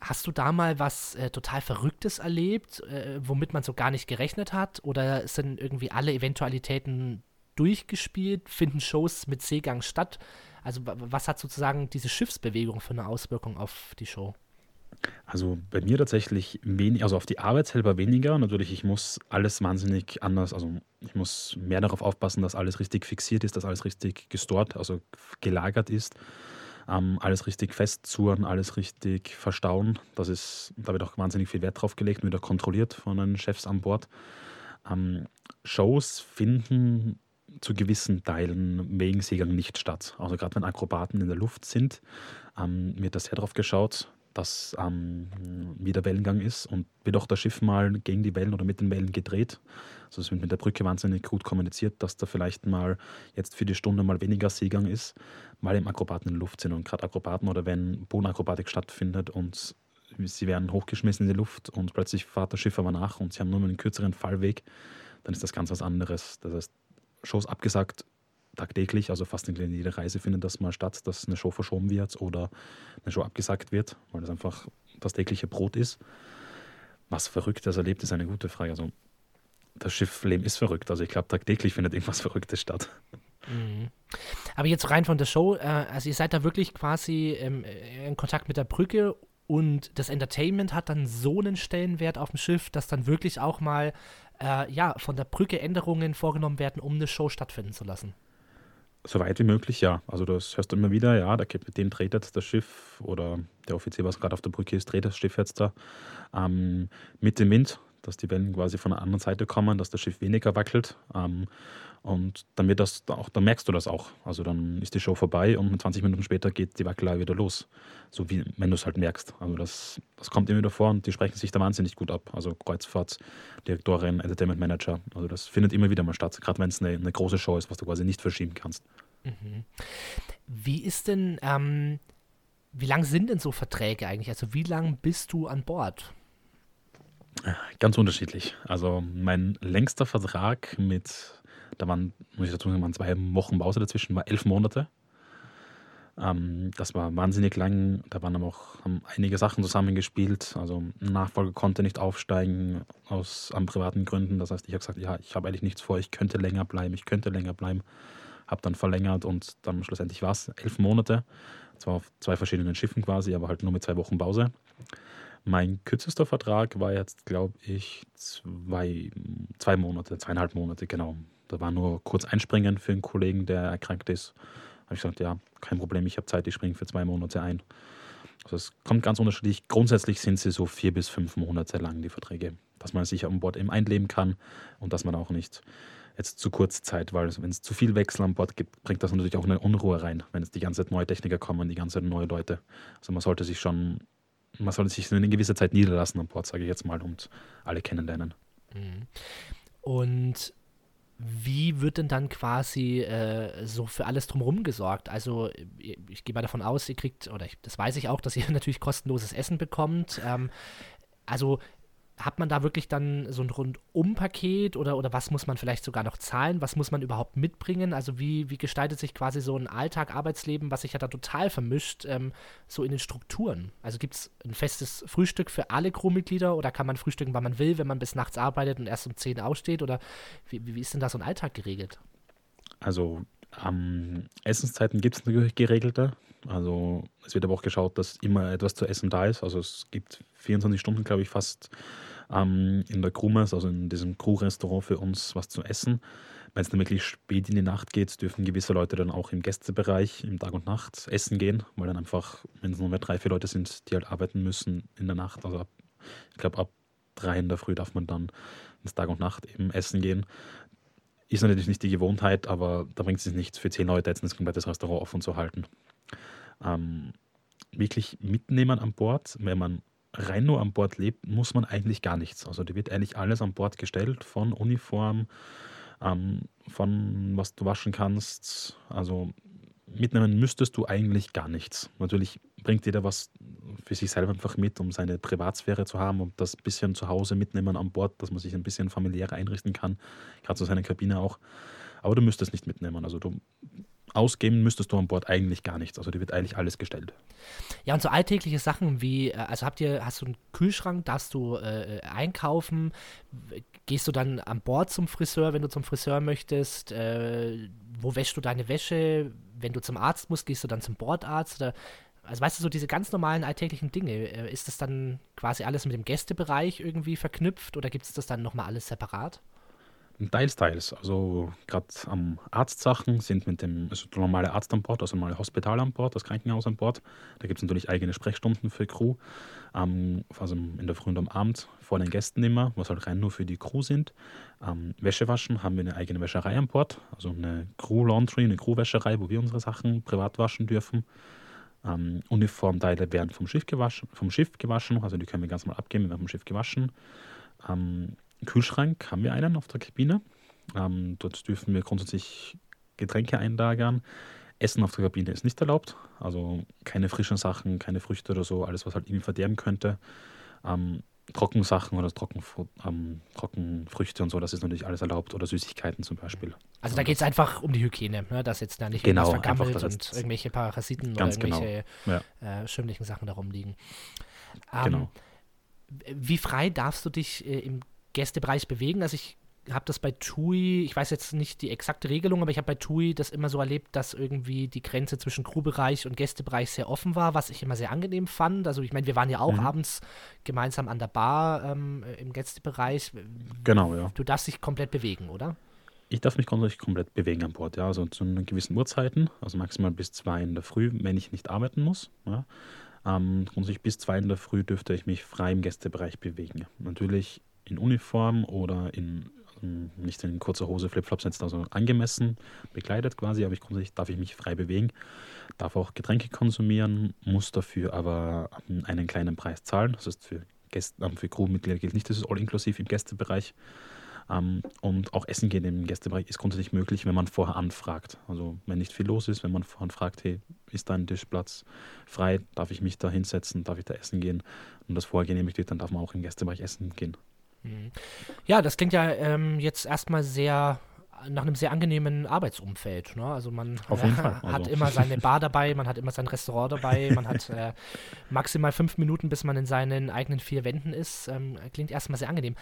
Hast du da mal was äh, total Verrücktes erlebt, äh, womit man so gar nicht gerechnet hat? Oder sind irgendwie alle Eventualitäten durchgespielt? Finden Shows mit Seegang statt? Also was hat sozusagen diese Schiffsbewegung für eine Auswirkung auf die Show? Also bei mir tatsächlich wenig, also auf die Arbeit selber weniger. Natürlich, ich muss alles wahnsinnig anders, also ich muss mehr darauf aufpassen, dass alles richtig fixiert ist, dass alles richtig gestort, also gelagert ist. Ähm, alles richtig festzurren, alles richtig verstauen. Das ist, da wird auch wahnsinnig viel Wert drauf gelegt und wieder kontrolliert von den Chefs an Bord. Ähm, Shows finden zu gewissen Teilen wegen Segeln nicht statt. Also gerade wenn Akrobaten in der Luft sind, ähm, wird da sehr darauf geschaut, dass ähm, wieder Wellengang ist und wird auch das Schiff mal gegen die Wellen oder mit den Wellen gedreht. Also es wird mit der Brücke wahnsinnig gut kommuniziert, dass da vielleicht mal jetzt für die Stunde mal weniger Seegang ist, weil eben Akrobaten in der Luft sind. Und gerade Akrobaten oder wenn Bodenakrobatik stattfindet und sie werden hochgeschmissen in die Luft und plötzlich fährt das Schiff aber nach und sie haben nur einen kürzeren Fallweg, dann ist das ganz was anderes. Das heißt, Shows abgesagt, tagtäglich, also fast in jeder Reise findet das mal statt, dass eine Show verschoben wird oder eine Show abgesagt wird, weil das einfach das tägliche Brot ist. Was Verrücktes erlebt, ist eine gute Frage. Also das Schiffleben ist verrückt. Also ich glaube, tagtäglich findet irgendwas [LAUGHS] Verrücktes statt. Mhm. Aber jetzt rein von der Show, äh, also ihr seid da wirklich quasi ähm, in Kontakt mit der Brücke und das Entertainment hat dann so einen Stellenwert auf dem Schiff, dass dann wirklich auch mal äh, ja, von der Brücke Änderungen vorgenommen werden, um eine Show stattfinden zu lassen So weit wie möglich, ja. Also das hörst du immer wieder, ja, der Kapitän dreht jetzt das Schiff oder der Offizier, was gerade auf der Brücke ist, dreht das Schiff jetzt da ähm, mit dem Wind, dass die Wellen quasi von der anderen Seite kommen, dass das Schiff weniger wackelt. Ähm, und dann wird das auch, dann merkst du das auch. Also dann ist die Show vorbei und 20 Minuten später geht die Wackelei wieder los. So wie wenn du es halt merkst. Also das, das kommt immer wieder vor und die sprechen sich da wahnsinnig gut ab. Also Kreuzfahrtdirektorin, Entertainment Manager. Also das findet immer wieder mal statt, gerade wenn es eine, eine, große Show ist, was du quasi nicht verschieben kannst. Mhm. Wie ist denn, ähm, wie lang sind denn so Verträge eigentlich? Also wie lang bist du an Bord? Ganz unterschiedlich. Also mein längster Vertrag mit da waren, muss ich dazu sagen, waren zwei Wochen Pause dazwischen, war elf Monate. Ähm, das war wahnsinnig lang. Da waren aber auch haben einige Sachen zusammengespielt. Also ein Nachfolger konnte nicht aufsteigen aus an privaten Gründen. Das heißt, ich habe gesagt, ja, ich habe eigentlich nichts vor, ich könnte länger bleiben, ich könnte länger bleiben. Habe dann verlängert und dann schlussendlich war es elf Monate. Zwar auf zwei verschiedenen Schiffen quasi, aber halt nur mit zwei Wochen Pause. Mein kürzester Vertrag war jetzt, glaube ich, zwei, zwei Monate, zweieinhalb Monate, genau. Da war nur kurz einspringen für einen Kollegen, der erkrankt ist. Habe ich gesagt, ja, kein Problem, ich habe Zeit, ich springe für zwei Monate ein. Also es kommt ganz unterschiedlich. Grundsätzlich sind sie so vier bis fünf Monate lang, die Verträge. Dass man sich an Bord eben einleben kann und dass man auch nicht jetzt zu kurz Zeit, weil wenn es zu viel Wechsel an Bord gibt, bringt das natürlich auch eine Unruhe rein, wenn jetzt die ganze Zeit neue Techniker kommen, die ganze Zeit neue Leute. Also man sollte sich schon, man sollte sich eine gewisse Zeit niederlassen an Bord, sage ich jetzt mal, und alle kennenlernen. Mhm. Und wie wird denn dann quasi äh, so für alles drumherum gesorgt? Also ich, ich gehe mal davon aus, ihr kriegt, oder ich, das weiß ich auch, dass ihr [LAUGHS] natürlich kostenloses Essen bekommt. Ähm, also hat man da wirklich dann so ein Rundum-Paket oder, oder was muss man vielleicht sogar noch zahlen? Was muss man überhaupt mitbringen? Also wie, wie gestaltet sich quasi so ein Alltag, Arbeitsleben, was sich ja da total vermischt, ähm, so in den Strukturen? Also gibt es ein festes Frühstück für alle Crewmitglieder oder kann man frühstücken, wann man will, wenn man bis nachts arbeitet und erst um 10 aussteht? Oder wie, wie ist denn da so ein Alltag geregelt? Also ähm, Essenszeiten gibt es natürlich geregelte. Also es wird aber auch geschaut, dass immer etwas zu essen da ist. Also es gibt 24 Stunden, glaube ich, fast ähm, in der Crewmess, also in diesem Crew-Restaurant für uns was zu essen. Wenn es dann wirklich spät in die Nacht geht, dürfen gewisse Leute dann auch im Gästebereich im Tag und Nacht essen gehen, weil dann einfach, wenn es nur mehr drei, vier Leute sind, die halt arbeiten müssen in der Nacht, also ab, ich glaube ab drei in der Früh darf man dann ins Tag und Nacht eben essen gehen. Ist natürlich nicht die Gewohnheit, aber da bringt es nichts für zehn Leute jetzt ein komplettes Restaurant offen zu halten. Ähm, wirklich mitnehmen an Bord, wenn man rein nur an Bord lebt, muss man eigentlich gar nichts. Also da wird eigentlich alles an Bord gestellt, von Uniform, ähm, von was du waschen kannst. Also mitnehmen müsstest du eigentlich gar nichts. Natürlich bringt jeder was für sich selber einfach mit, um seine Privatsphäre zu haben und das bisschen zu Hause mitnehmen an Bord, dass man sich ein bisschen familiärer einrichten kann, gerade zu seiner Kabine auch. Aber du müsstest nicht mitnehmen. Also du ausgeben müsstest du an Bord eigentlich gar nichts. Also dir wird eigentlich alles gestellt. Ja, und so alltägliche Sachen wie, äh, also habt ihr, hast du einen Kühlschrank, darfst du äh, einkaufen? Gehst du dann an Bord zum Friseur, wenn du zum Friseur möchtest? Äh, wo wäschst du deine Wäsche? Wenn du zum Arzt musst, gehst du dann zum Bordarzt? Oder, also weißt du, so diese ganz normalen alltäglichen Dinge, äh, ist das dann quasi alles mit dem Gästebereich irgendwie verknüpft oder gibt es das dann nochmal alles separat? Teils, teils. Also gerade am Arztsachen sind mit dem also der normale Arzt an Bord, also normale Hospital an Bord, das Krankenhaus an Bord. Da gibt es natürlich eigene Sprechstunden für Crew. Ähm, also in der Früh und am Abend vor den Gästen immer, was halt rein nur für die Crew sind. Ähm, Wäsche waschen haben wir eine eigene Wäscherei an Bord, also eine Crew Laundry, eine Crew-Wäscherei, wo wir unsere Sachen privat waschen dürfen. Ähm, Uniformteile werden vom Schiff gewaschen, vom Schiff gewaschen, also die können wir ganz mal abgeben, werden vom Schiff gewaschen. Ähm, Kühlschrank haben wir einen auf der Kabine. Ähm, dort dürfen wir grundsätzlich Getränke einlagern. Essen auf der Kabine ist nicht erlaubt. Also keine frischen Sachen, keine Früchte oder so, alles, was halt irgendwie verderben könnte. Ähm, Trockensachen oder Trocken, ähm, Trockenfrüchte und so, das ist natürlich alles erlaubt oder Süßigkeiten zum Beispiel. Also da geht es einfach um die Hygiene, ne? dass jetzt da nicht genau, vergammelt einfach, und irgendwelche Parasiten oder irgendwelche genau. ja. äh, schimmlichen Sachen darum liegen. Ähm, genau. Wie frei darfst du dich äh, im Gästebereich bewegen. Also ich habe das bei TUI, ich weiß jetzt nicht die exakte Regelung, aber ich habe bei TUI das immer so erlebt, dass irgendwie die Grenze zwischen Crewbereich und Gästebereich sehr offen war, was ich immer sehr angenehm fand. Also ich meine, wir waren ja auch mhm. abends gemeinsam an der Bar ähm, im Gästebereich. Genau, ja. Du darfst dich komplett bewegen, oder? Ich darf mich grundsätzlich komplett bewegen an Bord, ja, also zu gewissen Uhrzeiten, also maximal bis zwei in der Früh, wenn ich nicht arbeiten muss. Ja. Ähm, grundsätzlich bis zwei in der Früh dürfte ich mich frei im Gästebereich bewegen. Natürlich in Uniform oder in ähm, nicht in kurzer Hose, Flipflops jetzt also angemessen bekleidet quasi, aber ich grundsätzlich darf ich mich frei bewegen, darf auch Getränke konsumieren, muss dafür aber einen kleinen Preis zahlen. Das heißt für Gäste, ähm, für Crewmitglieder gilt nicht, das ist all inklusiv im Gästebereich. Ähm, und auch Essen gehen im Gästebereich ist grundsätzlich möglich, wenn man vorher anfragt. Also wenn nicht viel los ist, wenn man vorher fragt, hey, ist da ein Tischplatz frei, darf ich mich da hinsetzen, darf ich da essen gehen und das vorher genehmigt wird, dann darf man auch im Gästebereich essen gehen. Mhm. Ja, das klingt ja ähm, jetzt erstmal sehr nach einem sehr angenehmen Arbeitsumfeld. Ne? Also man äh, [LAUGHS] hat also. immer seine [LAUGHS] Bar dabei, man hat immer sein Restaurant dabei, man hat äh, maximal fünf Minuten, bis man in seinen eigenen vier Wänden ist. Ähm, klingt erstmal sehr angenehm.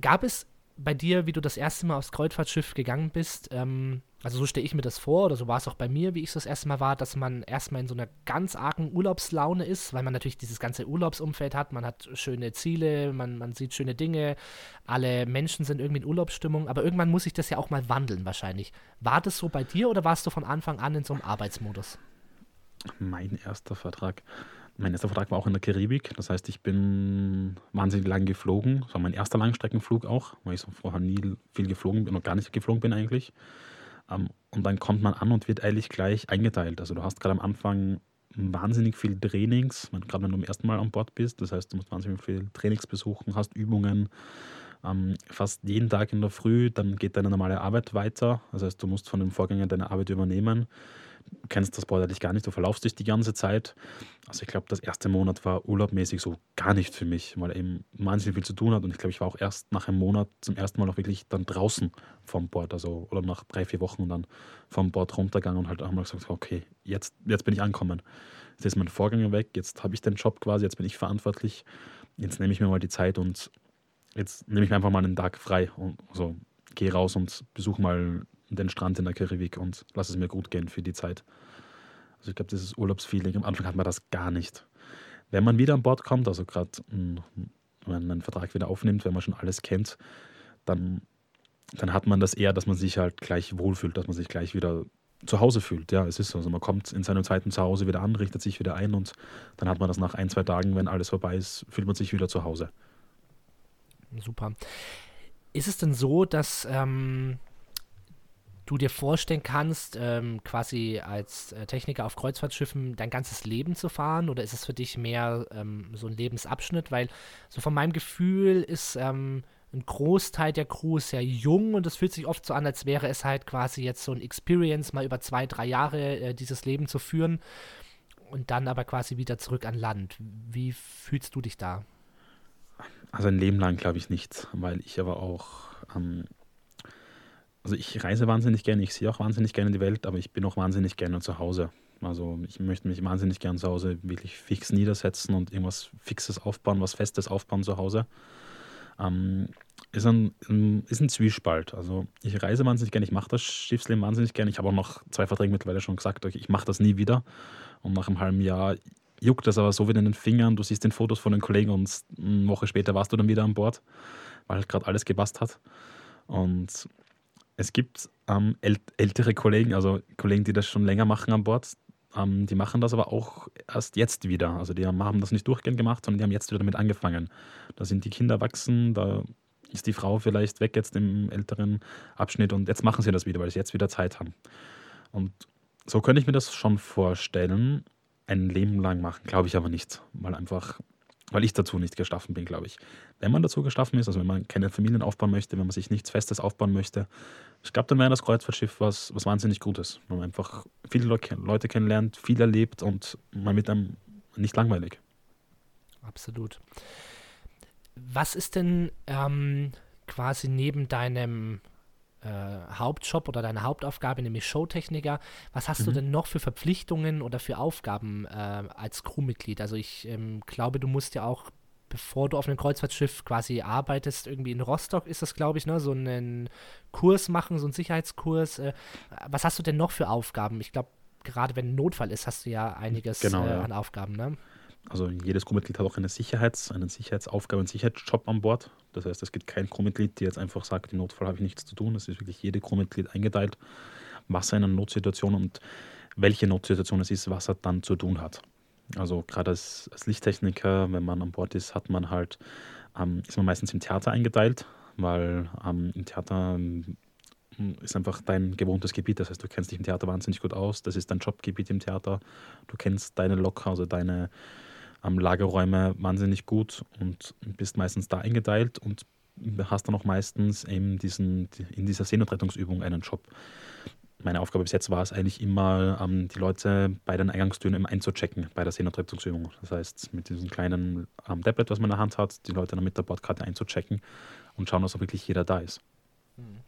Gab es bei dir, wie du das erste Mal aufs Kreuzfahrtschiff gegangen bist, ähm, also so stelle ich mir das vor, oder so war es auch bei mir, wie ich es das erste Mal war, dass man erstmal in so einer ganz argen Urlaubslaune ist, weil man natürlich dieses ganze Urlaubsumfeld hat, man hat schöne Ziele, man, man sieht schöne Dinge, alle Menschen sind irgendwie in Urlaubsstimmung, aber irgendwann muss sich das ja auch mal wandeln wahrscheinlich. War das so bei dir oder warst du von Anfang an in so einem Arbeitsmodus? Mein erster Vertrag mein erster Vertrag war auch in der Karibik. Das heißt, ich bin wahnsinnig lang geflogen. Das war mein erster Langstreckenflug auch, weil ich so vorher nie viel geflogen bin, noch gar nicht geflogen bin eigentlich. Ähm, und dann kommt man an und wird eigentlich gleich eingeteilt. Also du hast gerade am Anfang wahnsinnig viel Trainings, gerade wenn du am ersten Mal an Bord bist. Das heißt, du musst wahnsinnig viel Trainings besuchen, hast Übungen, ähm, fast jeden Tag in der Früh. Dann geht deine normale Arbeit weiter. Das heißt, du musst von dem Vorgänger deine Arbeit übernehmen kennst das Board eigentlich gar nicht, du verlaufst dich die ganze Zeit. Also ich glaube, das erste Monat war urlaubmäßig so gar nicht für mich, weil eben wahnsinnig viel zu tun hat. Und ich glaube, ich war auch erst nach einem Monat zum ersten Mal auch wirklich dann draußen vom Board, also oder nach drei, vier Wochen dann vom Board runtergegangen und halt einmal gesagt, okay, jetzt, jetzt bin ich angekommen. Jetzt ist mein Vorgänger weg, jetzt habe ich den Job quasi, jetzt bin ich verantwortlich. Jetzt nehme ich mir mal die Zeit und jetzt nehme ich mir einfach mal einen Tag frei und so gehe raus und besuche mal den Strand in der Karibik und lass es mir gut gehen für die Zeit. Also ich glaube, dieses Urlaubsfeeling, am Anfang hat man das gar nicht. Wenn man wieder an Bord kommt, also gerade wenn man einen Vertrag wieder aufnimmt, wenn man schon alles kennt, dann, dann hat man das eher, dass man sich halt gleich wohlfühlt, dass man sich gleich wieder zu Hause fühlt. Ja, es ist so. Also man kommt in seinem zweiten Zuhause wieder an, richtet sich wieder ein und dann hat man das nach ein, zwei Tagen, wenn alles vorbei ist, fühlt man sich wieder zu Hause. Super. Ist es denn so, dass ähm, du dir vorstellen kannst, ähm, quasi als äh, Techniker auf Kreuzfahrtschiffen dein ganzes Leben zu fahren? Oder ist es für dich mehr ähm, so ein Lebensabschnitt? Weil so von meinem Gefühl ist ähm, ein Großteil der Crew sehr jung und es fühlt sich oft so an, als wäre es halt quasi jetzt so ein Experience, mal über zwei, drei Jahre äh, dieses Leben zu führen und dann aber quasi wieder zurück an Land. Wie fühlst du dich da? Also ein Leben lang glaube ich nicht, weil ich aber auch ähm, also ich reise wahnsinnig gerne, ich sehe auch wahnsinnig gerne die Welt, aber ich bin auch wahnsinnig gerne zu Hause. Also ich möchte mich wahnsinnig gerne zu Hause wirklich fix niedersetzen und irgendwas Fixes aufbauen, was Festes aufbauen zu Hause. Ähm, ist, ein, ist ein Zwiespalt. Also ich reise wahnsinnig gerne, ich mache das Schiffsleben wahnsinnig gerne. Ich habe auch noch zwei Verträge mittlerweile schon gesagt, ich mache das nie wieder. Und nach einem halben Jahr juckt das aber so wieder in den Fingern. Du siehst den Fotos von den Kollegen und eine Woche später warst du dann wieder an Bord, weil halt gerade alles gepasst hat. Und es gibt ähm, äl ältere Kollegen, also Kollegen, die das schon länger machen an Bord, ähm, die machen das aber auch erst jetzt wieder. Also die haben das nicht durchgehend gemacht, sondern die haben jetzt wieder damit angefangen. Da sind die Kinder wachsen, da ist die Frau vielleicht weg jetzt im älteren Abschnitt und jetzt machen sie das wieder, weil sie jetzt wieder Zeit haben. Und so könnte ich mir das schon vorstellen. Ein Leben lang machen, glaube ich aber nicht, weil einfach weil ich dazu nicht geschaffen bin, glaube ich. Wenn man dazu geschaffen ist, also wenn man keine Familien aufbauen möchte, wenn man sich nichts Festes aufbauen möchte, ich glaube, dann wäre das Kreuzfahrtschiff was, was wahnsinnig Gutes. Wenn man einfach viele Leute kennenlernt, viel erlebt und man mit einem nicht langweilig. Absolut. Was ist denn ähm, quasi neben deinem äh, Hauptjob oder deine Hauptaufgabe, nämlich Showtechniker. Was hast mhm. du denn noch für Verpflichtungen oder für Aufgaben äh, als Crewmitglied? Also ich ähm, glaube, du musst ja auch, bevor du auf einem Kreuzfahrtschiff quasi arbeitest, irgendwie in Rostock ist das, glaube ich, ne, so einen Kurs machen, so einen Sicherheitskurs. Äh, was hast du denn noch für Aufgaben? Ich glaube, gerade wenn ein Notfall ist, hast du ja einiges genau, äh, ja. an Aufgaben, ne? Also jedes Crewmitglied hat auch eine Sicherheits-, eine Sicherheitsaufgabe, einen Sicherheitsjob an Bord. Das heißt, es gibt kein Crewmitglied, der jetzt einfach sagt, im Notfall habe ich nichts zu tun. Es ist wirklich jede Crewmitglied eingeteilt, was er in einer Notsituation und welche Notsituation es ist, was er dann zu tun hat. Also gerade als, als Lichttechniker, wenn man an Bord ist, hat man halt, ähm, ist man meistens im Theater eingeteilt, weil ähm, im Theater ähm, ist einfach dein gewohntes Gebiet. Das heißt, du kennst dich im Theater wahnsinnig gut aus. Das ist dein Jobgebiet im Theater. Du kennst deine Locker, also deine ähm, Lagerräume wahnsinnig gut und bist meistens da eingeteilt und hast dann auch meistens eben diesen, in dieser Seenotrettungsübung einen Job. Meine Aufgabe bis jetzt war es eigentlich immer, ähm, die Leute bei den Eingangstüren einzuchecken bei der Seenotrettungsübung. Das heißt, mit diesem kleinen ähm, Tablet, was man in der Hand hat, die Leute dann mit der Bordkarte einzuchecken und schauen, dass auch wirklich jeder da ist. Hm.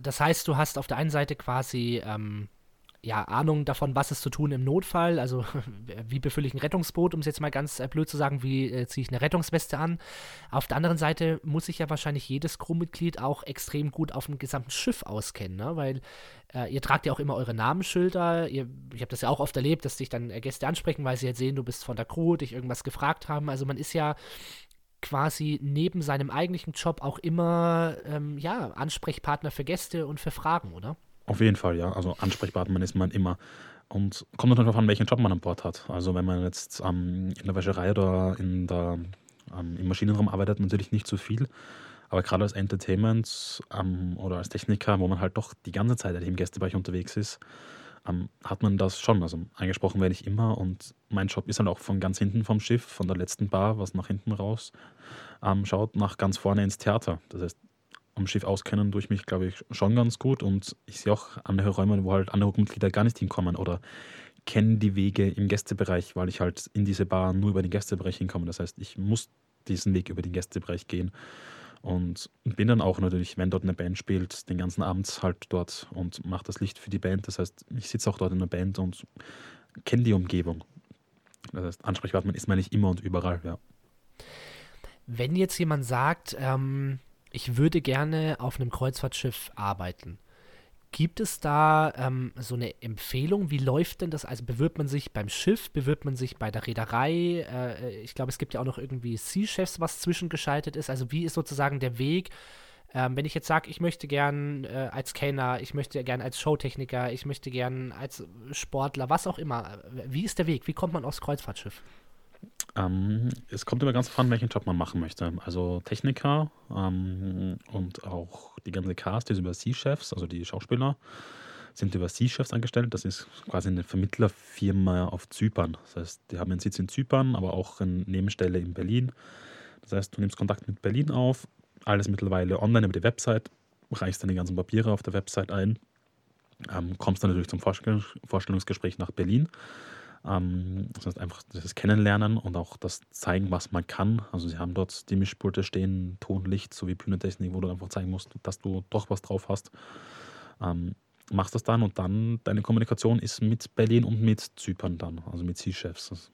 Das heißt, du hast auf der einen Seite quasi ähm, ja, Ahnung davon, was ist zu tun im Notfall. Also, [LAUGHS] wie befülle ich ein Rettungsboot, um es jetzt mal ganz äh, blöd zu sagen, wie äh, ziehe ich eine Rettungsweste an. Auf der anderen Seite muss sich ja wahrscheinlich jedes Crewmitglied auch extrem gut auf dem gesamten Schiff auskennen, ne? weil äh, ihr tragt ja auch immer eure Namensschilder. Ihr, ich habe das ja auch oft erlebt, dass dich dann äh, Gäste ansprechen, weil sie jetzt sehen, du bist von der Crew, dich irgendwas gefragt haben. Also, man ist ja quasi neben seinem eigentlichen Job auch immer ähm, ja, Ansprechpartner für Gäste und für Fragen, oder? Auf jeden Fall, ja. Also Ansprechpartner ist man immer. Und kommt natürlich darauf an, welchen Job man an Bord hat. Also wenn man jetzt ähm, in der Wäscherei oder in der, ähm, im Maschinenraum arbeitet, natürlich nicht so viel. Aber gerade als Entertainment ähm, oder als Techniker, wo man halt doch die ganze Zeit im Gästebereich unterwegs ist, ähm, hat man das schon. Also angesprochen werde ich immer und mein Job ist halt auch von ganz hinten vom Schiff, von der letzten Bar, was nach hinten raus ähm, schaut, nach ganz vorne ins Theater. Das heißt, am Schiff auskennen durch mich, glaube ich, schon ganz gut und ich sehe auch andere Räume, wo halt andere Mitglieder gar nicht hinkommen oder kennen die Wege im Gästebereich, weil ich halt in diese Bar nur über den Gästebereich hinkomme. Das heißt, ich muss diesen Weg über den Gästebereich gehen. Und bin dann auch natürlich, wenn dort eine Band spielt, den ganzen Abend halt dort und mache das Licht für die Band. Das heißt, ich sitze auch dort in der Band und kenne die Umgebung. Das heißt, Ansprechpartner ist man nicht immer und überall, ja. Wenn jetzt jemand sagt, ähm, ich würde gerne auf einem Kreuzfahrtschiff arbeiten, Gibt es da ähm, so eine Empfehlung? Wie läuft denn das? Also bewirbt man sich beim Schiff, bewirbt man sich bei der Reederei? Äh, ich glaube, es gibt ja auch noch irgendwie Sea-Chefs, was zwischengeschaltet ist. Also wie ist sozusagen der Weg? Ähm, wenn ich jetzt sage, ich möchte gern äh, als Kellner, ich möchte gern als Showtechniker, ich möchte gern als Sportler, was auch immer. Wie ist der Weg? Wie kommt man aufs Kreuzfahrtschiff? Ähm, es kommt immer ganz davon, welchen Job man machen möchte. Also Techniker ähm, und auch die ganze Cast ist über Sea-Chefs, also die Schauspieler, sind über Sea-Chefs angestellt. Das ist quasi eine Vermittlerfirma auf Zypern. Das heißt, die haben einen Sitz in Zypern, aber auch eine Nebenstelle in Berlin. Das heißt, du nimmst Kontakt mit Berlin auf, alles mittlerweile online über die Website, reichst die ganzen Papiere auf der Website ein, ähm, kommst dann natürlich zum Vorstellungsgespräch nach Berlin ähm, das heißt einfach das Kennenlernen und auch das Zeigen, was man kann. Also sie haben dort die Mischpulte stehen, Tonlicht sowie Bühnentechnik, wo du einfach zeigen musst, dass du doch was drauf hast. Ähm, machst das dann und dann deine Kommunikation ist mit Berlin und mit Zypern dann, also mit Sea-Chefs.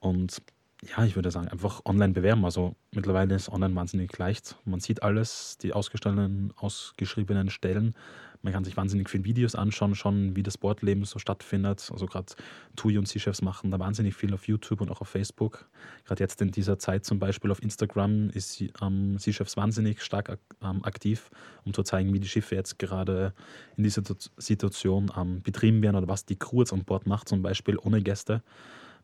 Und ja, ich würde sagen, einfach online bewerben. Also mittlerweile ist online wahnsinnig leicht. Man sieht alles, die ausgestellten, ausgeschriebenen Stellen. Man kann sich wahnsinnig viele Videos anschauen, schon wie das Bordleben so stattfindet. Also gerade TUI und Sea-Chefs machen da wahnsinnig viel auf YouTube und auch auf Facebook. Gerade jetzt in dieser Zeit zum Beispiel auf Instagram ist ähm, Sea-Chefs wahnsinnig stark ähm, aktiv, um zu zeigen, wie die Schiffe jetzt gerade in dieser Situation ähm, betrieben werden oder was die Crew jetzt an Bord macht, zum Beispiel ohne Gäste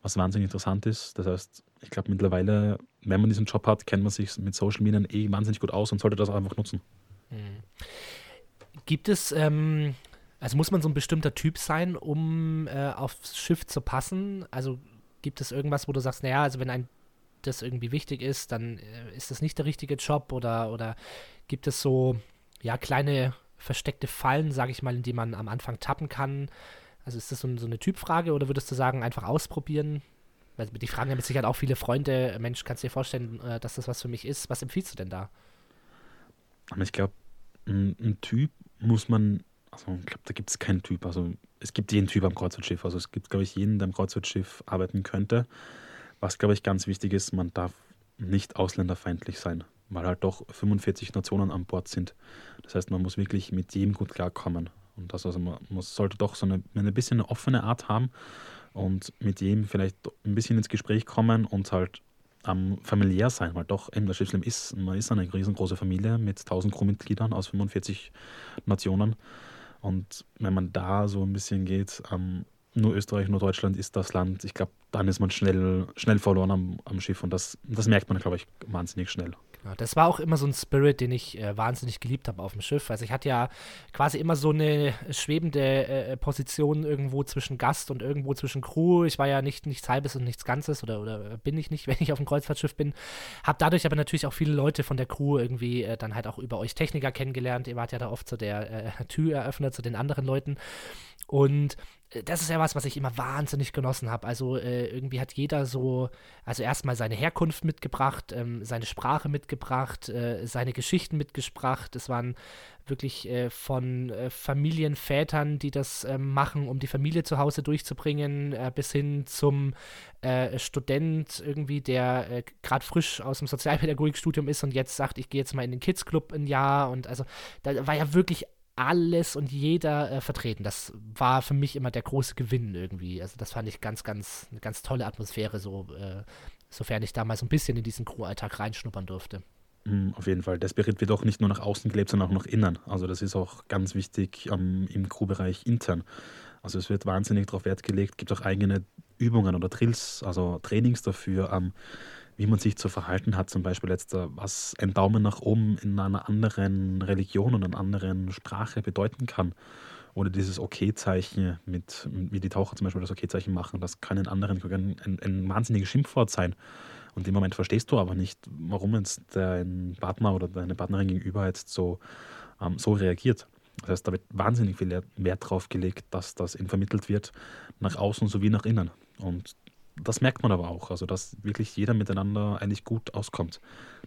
was wahnsinnig interessant ist. Das heißt, ich glaube mittlerweile, wenn man diesen Job hat, kennt man sich mit Social Media eh wahnsinnig gut aus und sollte das auch einfach nutzen. Mhm. Gibt es, ähm, also muss man so ein bestimmter Typ sein, um äh, aufs Schiff zu passen? Also gibt es irgendwas, wo du sagst, naja, also wenn ein das irgendwie wichtig ist, dann äh, ist das nicht der richtige Job oder, oder gibt es so, ja, kleine versteckte Fallen, sage ich mal, in die man am Anfang tappen kann? Also ist das so, so eine Typfrage oder würdest du sagen, einfach ausprobieren? Weil die fragen ja mit Sicherheit auch viele Freunde, Mensch, kannst du dir vorstellen, äh, dass das was für mich ist? Was empfiehlst du denn da? Ich glaube, ein, Typ muss man, also ich glaube, da gibt es keinen Typ. Also es gibt jeden Typ am Kreuzfahrtschiff. Also es gibt, glaube ich, jeden, der am Kreuzfahrtschiff arbeiten könnte. Was, glaube ich, ganz wichtig ist, man darf nicht ausländerfeindlich sein, weil halt doch 45 Nationen an Bord sind. Das heißt, man muss wirklich mit jedem gut klarkommen. Und das also man, man sollte doch so eine, eine bisschen eine offene Art haben und mit jedem vielleicht ein bisschen ins Gespräch kommen und halt ähm, familiär sein, weil doch eben das Schiffsleben ist, man ist eine riesengroße Familie mit 1000 Crewmitgliedern aus 45 Nationen und wenn man da so ein bisschen geht, ähm, nur Österreich, nur Deutschland ist das Land, ich glaube, dann ist man schnell, schnell verloren am, am Schiff und das, das merkt man, glaube ich, wahnsinnig schnell. Genau, das war auch immer so ein Spirit, den ich äh, wahnsinnig geliebt habe auf dem Schiff. Also ich hatte ja quasi immer so eine schwebende äh, Position irgendwo zwischen Gast und irgendwo zwischen Crew. Ich war ja nicht nichts Halbes und nichts Ganzes oder, oder bin ich nicht, [LAUGHS] wenn ich auf dem Kreuzfahrtschiff bin. Habe dadurch aber natürlich auch viele Leute von der Crew irgendwie äh, dann halt auch über euch Techniker kennengelernt. Ihr wart ja da oft so der äh, Türeröffner zu den anderen Leuten. Und äh, das ist ja was, was ich immer wahnsinnig genossen habe. Also äh, irgendwie hat jeder so, also erstmal seine Herkunft mitgebracht, ähm, seine Sprache mitgebracht, äh, seine Geschichten mitgebracht. Es waren wirklich äh, von äh, Familienvätern, die das ähm, machen, um die Familie zu Hause durchzubringen, äh, bis hin zum Student irgendwie, der gerade frisch aus dem Sozialpädagogikstudium ist und jetzt sagt, ich gehe jetzt mal in den Kids Club ein Jahr und also da war ja wirklich alles und jeder äh, vertreten. Das war für mich immer der große Gewinn irgendwie. Also das fand ich ganz, ganz, eine ganz tolle Atmosphäre, so, äh, sofern ich damals ein bisschen in diesen Crew-Alltag reinschnuppern durfte. Mm, auf jeden Fall. Der Spirit wird auch nicht nur nach außen gelebt, sondern auch nach innen. Also das ist auch ganz wichtig ähm, im Crew-Bereich intern. Also es wird wahnsinnig darauf Wert gelegt, gibt auch eigene Übungen oder Drills, also Trainings dafür. Ähm, wie man sich zu verhalten hat, zum Beispiel jetzt, äh, was ein Daumen nach oben in einer anderen Religion und einer anderen Sprache bedeuten kann. Oder dieses Okay-Zeichen, mit, wie die Taucher zum Beispiel das Okay-Zeichen machen, das kann in anderen ein, ein, ein wahnsinniges Schimpfwort sein. Und im Moment verstehst du aber nicht, warum jetzt dein Partner oder deine Partnerin gegenüber jetzt so, ähm, so reagiert. Das heißt, da wird wahnsinnig viel Wert drauf gelegt, dass das eben vermittelt wird, nach außen sowie nach innen. Und das merkt man aber auch, also dass wirklich jeder miteinander eigentlich gut auskommt.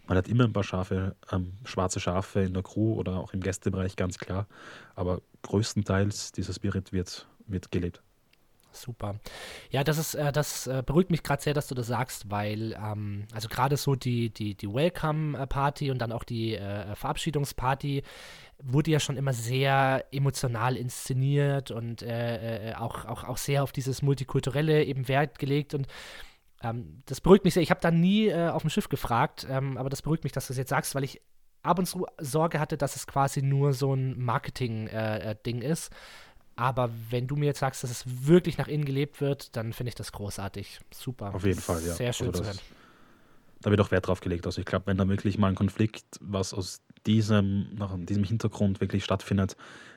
Man hat immer ein paar Schafe, ähm, schwarze Schafe in der Crew oder auch im Gästebereich, ganz klar. Aber größtenteils dieser Spirit wird, wird gelebt. Super. Ja, das ist, äh, das äh, beruhigt mich gerade sehr, dass du das sagst, weil ähm, also gerade so die, die, die Welcome-Party und dann auch die äh, Verabschiedungsparty wurde ja schon immer sehr emotional inszeniert und äh, äh, auch, auch, auch sehr auf dieses Multikulturelle eben Wert gelegt und ähm, das beruhigt mich sehr. Ich habe da nie äh, auf dem Schiff gefragt, ähm, aber das beruhigt mich, dass du es jetzt sagst, weil ich ab und zu Sorge hatte, dass es quasi nur so ein Marketing-Ding ist. Aber wenn du mir jetzt sagst, dass es wirklich nach innen gelebt wird, dann finde ich das großartig. Super. Auf jeden Fall, ja. Sehr schön also das, zu hören. Da wird auch Wert drauf gelegt. Also ich glaube, wenn da wirklich mal ein Konflikt, was aus diesem, nach diesem Hintergrund wirklich stattfindet,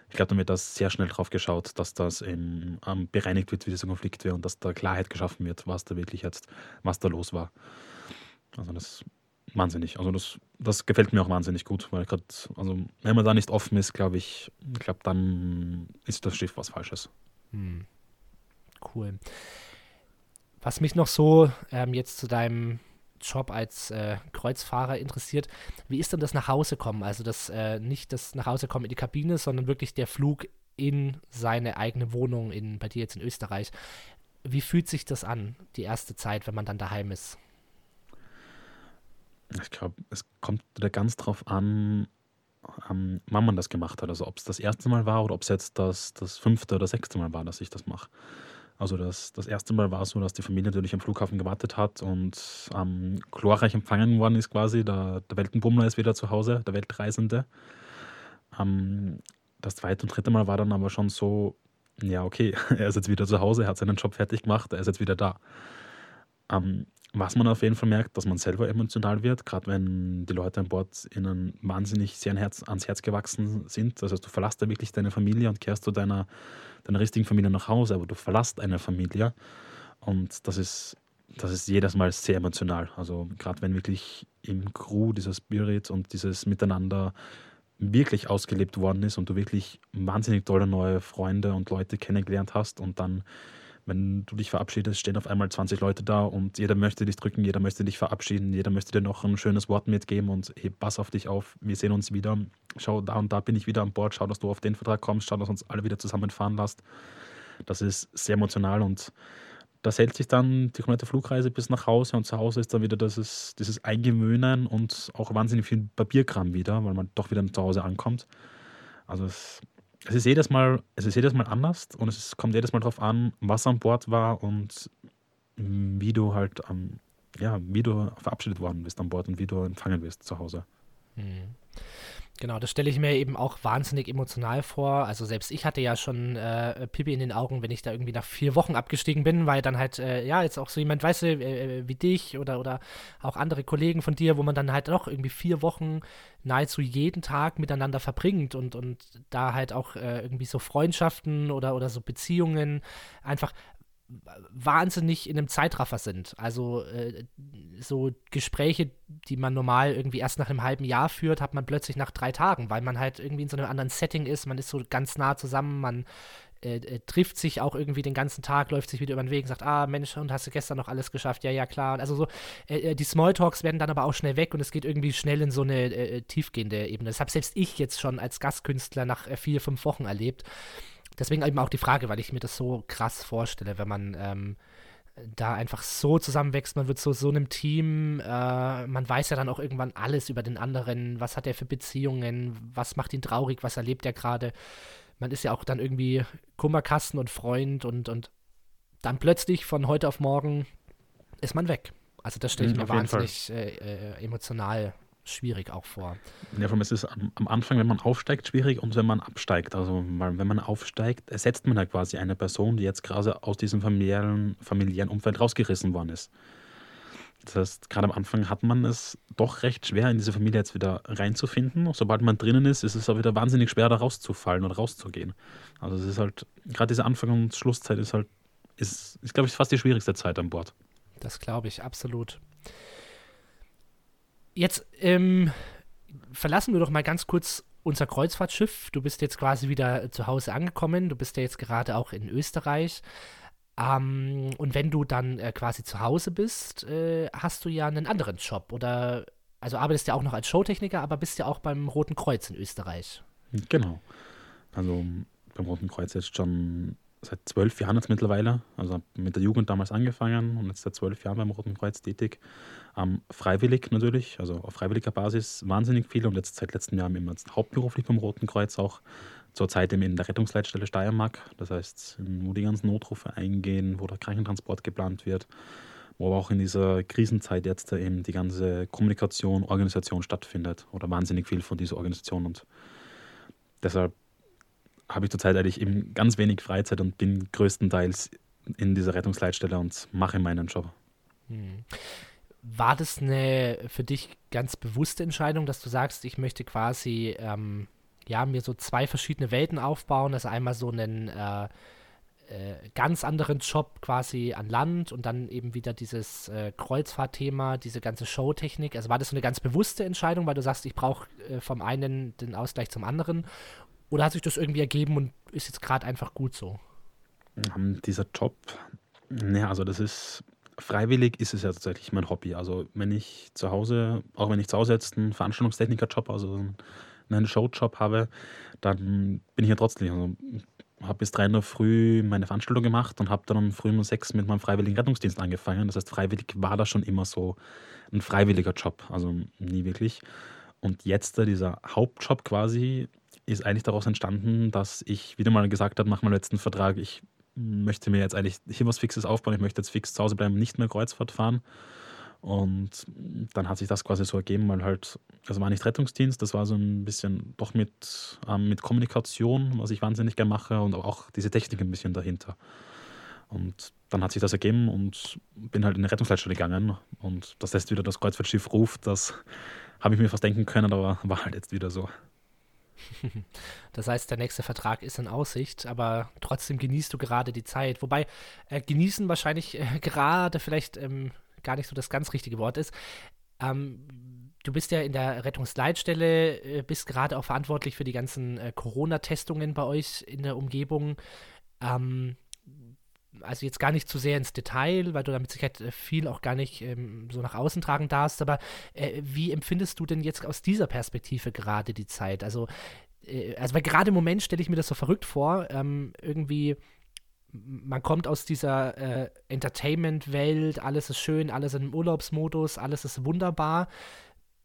ich glaube, dann wird das sehr schnell drauf geschaut, dass das eben, ähm, bereinigt wird, wie dieser Konflikt wäre und dass da Klarheit geschaffen wird, was da wirklich jetzt, was da los war. Also das wahnsinnig. Also das, das gefällt mir auch wahnsinnig gut, weil gerade, also wenn man da nicht offen ist, glaube ich, glaube dann ist das Schiff was Falsches. Hm. Cool. Was mich noch so ähm, jetzt zu deinem Job als äh, Kreuzfahrer interessiert, wie ist denn das nach Hause kommen? Also das äh, nicht das nach Hause kommen in die Kabine, sondern wirklich der Flug in seine eigene Wohnung in bei dir jetzt in Österreich. Wie fühlt sich das an, die erste Zeit, wenn man dann daheim ist? Ich glaube, es kommt wieder ganz drauf an, wann man das gemacht hat. Also ob es das erste Mal war oder ob es jetzt das, das fünfte oder sechste Mal war, dass ich das mache. Also das, das erste Mal war so, dass die Familie natürlich am Flughafen gewartet hat und ähm, glorreich empfangen worden ist quasi. Der, der Weltenbummler ist wieder zu Hause, der Weltreisende. Ähm, das zweite und dritte Mal war dann aber schon so, ja okay, [LAUGHS] er ist jetzt wieder zu Hause, er hat seinen Job fertig gemacht, er ist jetzt wieder da. Ähm, was man auf jeden Fall merkt, dass man selber emotional wird, gerade wenn die Leute an Bord ihnen wahnsinnig sehr ans Herz gewachsen sind. Das heißt, du verlässt da wirklich deine Familie und kehrst zu deiner, deiner richtigen Familie nach Hause, aber du verlässt eine Familie. Und das ist, das ist jedes Mal sehr emotional. Also gerade wenn wirklich im Crew dieser Spirit und dieses Miteinander wirklich ausgelebt worden ist und du wirklich wahnsinnig tolle neue Freunde und Leute kennengelernt hast und dann wenn du dich verabschiedest, stehen auf einmal 20 Leute da und jeder möchte dich drücken, jeder möchte dich verabschieden, jeder möchte dir noch ein schönes Wort mitgeben und hey, pass auf dich auf, wir sehen uns wieder. Schau, da und da bin ich wieder an Bord, schau, dass du auf den Vertrag kommst, schau, dass uns alle wieder zusammenfahren lässt. Das ist sehr emotional und das hält sich dann die komplette Flugreise bis nach Hause und zu Hause ist dann wieder dieses, dieses Eingewöhnen und auch wahnsinnig viel Papierkram wieder, weil man doch wieder zu Hause ankommt. Also es es ist jedes Mal, es ist jedes Mal anders und es kommt jedes Mal darauf an, was an Bord war und wie du halt, ähm, ja, wie du verabschiedet worden bist an Bord und wie du empfangen wirst zu Hause. Mhm. Genau, das stelle ich mir eben auch wahnsinnig emotional vor. Also selbst ich hatte ja schon äh, Pipi in den Augen, wenn ich da irgendwie nach vier Wochen abgestiegen bin, weil dann halt, äh, ja, jetzt auch so jemand, weißt du, äh, äh, wie dich oder, oder auch andere Kollegen von dir, wo man dann halt doch irgendwie vier Wochen nahezu jeden Tag miteinander verbringt und, und da halt auch äh, irgendwie so Freundschaften oder, oder so Beziehungen einfach wahnsinnig in einem Zeitraffer sind. Also äh, so Gespräche, die man normal irgendwie erst nach einem halben Jahr führt, hat man plötzlich nach drei Tagen, weil man halt irgendwie in so einem anderen Setting ist, man ist so ganz nah zusammen, man äh, äh, trifft sich auch irgendwie den ganzen Tag, läuft sich wieder über den Weg und sagt, ah Mensch, und hast du gestern noch alles geschafft? Ja, ja, klar. Also so, äh, äh, die Smalltalks werden dann aber auch schnell weg und es geht irgendwie schnell in so eine äh, tiefgehende Ebene. Das habe selbst ich jetzt schon als Gastkünstler nach vier, fünf Wochen erlebt. Deswegen eben auch die Frage, weil ich mir das so krass vorstelle, wenn man ähm, da einfach so zusammenwächst, man wird so so einem Team, äh, man weiß ja dann auch irgendwann alles über den anderen, was hat er für Beziehungen, was macht ihn traurig, was erlebt er gerade. Man ist ja auch dann irgendwie Kummerkasten und Freund und, und dann plötzlich von heute auf morgen ist man weg. Also das stelle ich mhm, mir wahnsinnig äh, äh, emotional schwierig auch vor. Ja, vor allem ist es am, am, Anfang, wenn man aufsteigt, schwierig und wenn man absteigt. Also, weil wenn man aufsteigt, ersetzt man ja quasi eine Person, die jetzt gerade aus diesem familiären, familiären Umfeld rausgerissen worden ist. Das heißt, gerade am Anfang hat man es doch recht schwer, in diese Familie jetzt wieder reinzufinden. Sobald man drinnen ist, ist es auch wieder wahnsinnig schwer, da rauszufallen oder rauszugehen. Also es ist halt, gerade diese Anfang- und Schlusszeit ist halt, ist, ist glaube ich, fast die schwierigste Zeit an Bord. Das glaube ich, absolut. Jetzt ähm, verlassen wir doch mal ganz kurz unser Kreuzfahrtschiff. Du bist jetzt quasi wieder zu Hause angekommen. Du bist ja jetzt gerade auch in Österreich. Ähm, und wenn du dann äh, quasi zu Hause bist, äh, hast du ja einen anderen Job oder also arbeitest ja auch noch als Showtechniker, aber bist ja auch beim Roten Kreuz in Österreich. Genau. Also beim Roten Kreuz jetzt schon seit zwölf Jahren jetzt mittlerweile. Also mit der Jugend damals angefangen und jetzt seit zwölf Jahren beim Roten Kreuz tätig. Ähm, freiwillig natürlich, also auf freiwilliger Basis wahnsinnig viel und jetzt seit letztem Jahr immer hauptberuflich beim Roten Kreuz auch. Zurzeit in der Rettungsleitstelle Steiermark, das heißt, wo die ganzen Notrufe eingehen, wo der Krankentransport geplant wird, wo aber auch in dieser Krisenzeit jetzt eben die ganze Kommunikation, Organisation stattfindet oder wahnsinnig viel von dieser Organisation und deshalb habe ich zurzeit eigentlich eben ganz wenig Freizeit und bin größtenteils in dieser Rettungsleitstelle und mache meinen Job. Hm. War das eine für dich ganz bewusste Entscheidung, dass du sagst, ich möchte quasi ähm, ja, mir so zwei verschiedene Welten aufbauen, also einmal so einen äh, äh, ganz anderen Job quasi an Land und dann eben wieder dieses äh, Kreuzfahrtthema, diese ganze Showtechnik. Also war das so eine ganz bewusste Entscheidung, weil du sagst, ich brauche äh, vom einen den Ausgleich zum anderen? Oder hat sich das irgendwie ergeben und ist jetzt gerade einfach gut so? Um, dieser Job, naja, also das ist freiwillig ist es ja tatsächlich mein Hobby. Also wenn ich zu Hause, auch wenn ich zu Hause jetzt einen Veranstaltungstechniker-Job, also einen Showjob habe, dann bin ich ja trotzdem, also habe bis drei in der Früh meine Veranstaltung gemacht und habe dann um früh um sechs mit meinem freiwilligen Rettungsdienst angefangen. Das heißt, freiwillig war das schon immer so ein freiwilliger Job, also nie wirklich. Und jetzt dieser Hauptjob quasi ist eigentlich daraus entstanden, dass ich wieder mal gesagt habe, nach meinem letzten Vertrag, ich möchte mir jetzt eigentlich hier was Fixes aufbauen, ich möchte jetzt fix zu Hause bleiben, nicht mehr Kreuzfahrt fahren. Und dann hat sich das quasi so ergeben, weil halt, also war nicht Rettungsdienst, das war so ein bisschen doch mit, ähm, mit Kommunikation, was ich wahnsinnig gerne mache und auch diese Technik ein bisschen dahinter. Und dann hat sich das ergeben und bin halt in eine Rettungsleitstelle gegangen. Und das lässt wieder das Kreuzfahrtschiff ruft, das habe ich mir fast denken können, aber war halt jetzt wieder so. [LAUGHS] Das heißt, der nächste Vertrag ist in Aussicht, aber trotzdem genießt du gerade die Zeit. Wobei äh, genießen wahrscheinlich äh, [LAUGHS] gerade vielleicht ähm, gar nicht so das ganz richtige Wort ist. Ähm, du bist ja in der Rettungsleitstelle, äh, bist gerade auch verantwortlich für die ganzen äh, Corona-Testungen bei euch in der Umgebung. Ähm, also jetzt gar nicht zu sehr ins Detail, weil du damit Sicherheit äh, viel auch gar nicht ähm, so nach außen tragen darfst, aber äh, wie empfindest du denn jetzt aus dieser Perspektive gerade die Zeit? Also, äh, also weil gerade im Moment stelle ich mir das so verrückt vor, ähm, irgendwie man kommt aus dieser äh, Entertainment-Welt, alles ist schön, alles im Urlaubsmodus, alles ist wunderbar.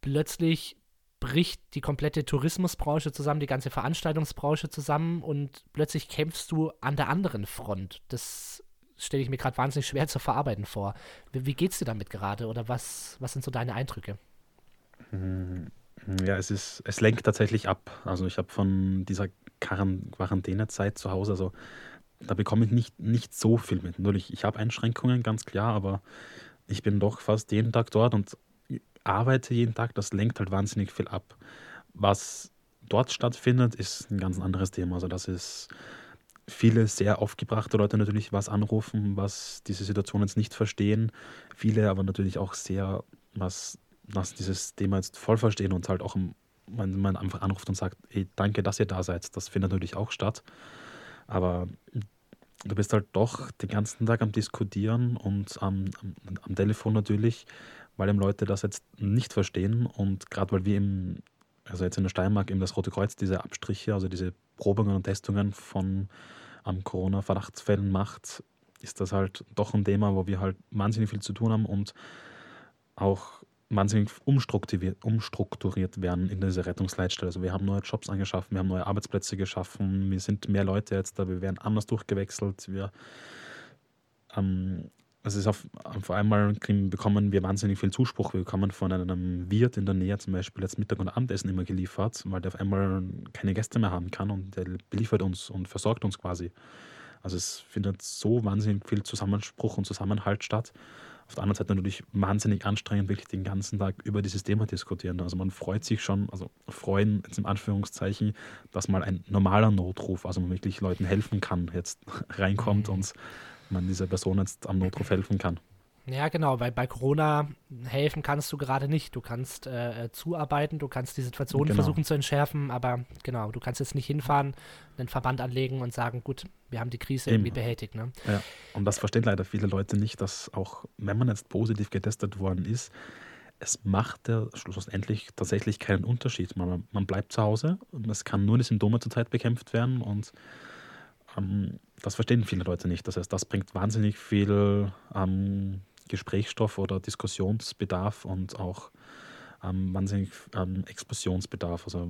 Plötzlich bricht die komplette Tourismusbranche zusammen, die ganze Veranstaltungsbranche zusammen und plötzlich kämpfst du an der anderen Front. Das stelle ich mir gerade wahnsinnig schwer zu verarbeiten vor. Wie, wie geht's dir damit gerade oder was, was sind so deine Eindrücke? Hm, ja, es ist, es lenkt tatsächlich ab. Also ich habe von dieser Quarantänezeit zu Hause, also da bekomme ich nicht, nicht so viel mit. Natürlich, ich habe Einschränkungen, ganz klar, aber ich bin doch fast jeden Tag dort und arbeite jeden Tag. Das lenkt halt wahnsinnig viel ab. Was dort stattfindet, ist ein ganz anderes Thema. Also das ist viele sehr aufgebrachte Leute natürlich was anrufen, was diese Situation jetzt nicht verstehen. Viele aber natürlich auch sehr, was, was dieses Thema jetzt voll verstehen und halt auch, wenn man einfach anruft und sagt, hey, danke, dass ihr da seid. Das findet natürlich auch statt. Aber du bist halt doch den ganzen Tag am Diskutieren und am, am, am Telefon natürlich, weil eben Leute das jetzt nicht verstehen und gerade weil wir im, also jetzt in der Steiermark eben das Rote Kreuz diese Abstriche, also diese Probungen und Testungen von ähm, Corona-Verdachtsfällen macht, ist das halt doch ein Thema, wo wir halt wahnsinnig viel zu tun haben und auch wahnsinnig umstrukturiert, umstrukturiert werden in dieser Rettungsleitstelle. Also wir haben neue Jobs angeschaffen, wir haben neue Arbeitsplätze geschaffen, wir sind mehr Leute jetzt da, wir werden anders durchgewechselt, wir ähm, also ist auf, auf einmal bekommen wir wahnsinnig viel Zuspruch. Wir bekommen von einem Wirt in der Nähe zum Beispiel jetzt Mittag- und Abendessen immer geliefert, weil der auf einmal keine Gäste mehr haben kann und der beliefert uns und versorgt uns quasi. Also es findet so wahnsinnig viel Zusammenspruch und Zusammenhalt statt. Auf der anderen Seite natürlich wahnsinnig anstrengend, wirklich den ganzen Tag über dieses Thema diskutieren. Also man freut sich schon, also freuen jetzt im Anführungszeichen, dass mal ein normaler Notruf, also man wirklich Leuten helfen kann, jetzt [LAUGHS] reinkommt mhm. und man dieser Person jetzt am Notruf helfen kann. Ja, genau, weil bei Corona helfen kannst du gerade nicht. Du kannst äh, äh, zuarbeiten, du kannst die Situation genau. versuchen zu entschärfen, aber genau, du kannst jetzt nicht hinfahren, einen Verband anlegen und sagen, gut, wir haben die Krise Eben. irgendwie behältigt. Ne? Ja, und das verstehen leider viele Leute nicht, dass auch, wenn man jetzt positiv getestet worden ist, es macht ja schlussendlich tatsächlich keinen Unterschied. Man, man bleibt zu Hause und es kann nur die Symptome zurzeit bekämpft werden und ähm, das verstehen viele Leute nicht. Das heißt, das bringt wahnsinnig viel ähm, Gesprächsstoff oder Diskussionsbedarf und auch ähm, wahnsinnig ähm, Explosionsbedarf. Also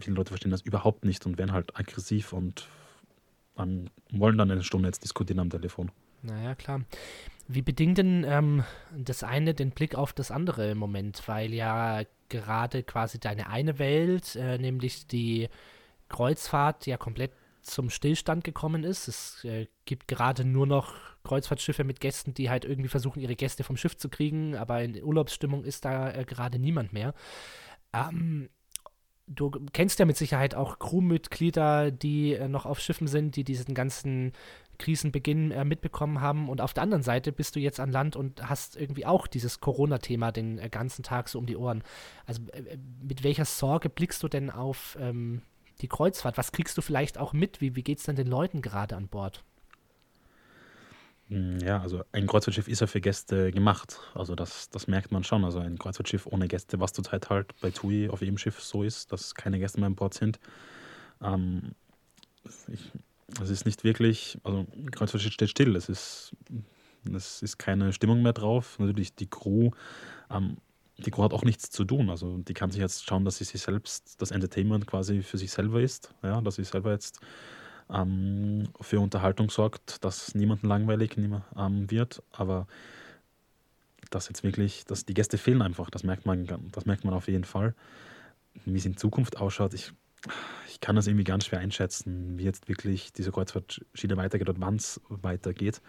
viele Leute verstehen das überhaupt nicht und werden halt aggressiv und ähm, wollen dann eine Stunde jetzt diskutieren am Telefon. Naja, klar. Wie bedingt denn ähm, das eine den Blick auf das andere im Moment? Weil ja gerade quasi deine eine Welt, äh, nämlich die Kreuzfahrt, ja komplett zum Stillstand gekommen ist. Es äh, gibt gerade nur noch Kreuzfahrtschiffe mit Gästen, die halt irgendwie versuchen, ihre Gäste vom Schiff zu kriegen, aber in Urlaubsstimmung ist da äh, gerade niemand mehr. Ähm, du kennst ja mit Sicherheit auch Crewmitglieder, die äh, noch auf Schiffen sind, die diesen ganzen Krisenbeginn äh, mitbekommen haben. Und auf der anderen Seite bist du jetzt an Land und hast irgendwie auch dieses Corona-Thema den äh, ganzen Tag so um die Ohren. Also äh, mit welcher Sorge blickst du denn auf ähm, die Kreuzfahrt? Was kriegst du vielleicht auch mit? Wie, wie geht es denn den Leuten gerade an Bord? Hm, ja, also ein Kreuzfahrtschiff ist ja für Gäste gemacht. Also das, das merkt man schon. Also ein Kreuzfahrtschiff ohne Gäste, was zurzeit halt bei TUI auf jedem Schiff so ist, dass keine Gäste mehr an Bord sind. Ähm, ich, es ist nicht wirklich, also ein Kreuzfahrtschiff steht still. Es ist, ist keine Stimmung mehr drauf. Natürlich die Crew ähm, die Crew hat auch nichts zu tun. Also die kann sich jetzt schauen, dass sie sich selbst, das Entertainment quasi für sich selber ist, ja, dass sie selber jetzt ähm, für Unterhaltung sorgt, dass niemanden langweilig ähm, wird. Aber dass jetzt wirklich, dass die Gäste fehlen einfach, das merkt man, das merkt man auf jeden Fall. Wie es in Zukunft ausschaut, ich, ich kann das irgendwie ganz schwer einschätzen, wie jetzt wirklich diese Kreuzfahrtschiene weitergeht und wann es weitergeht,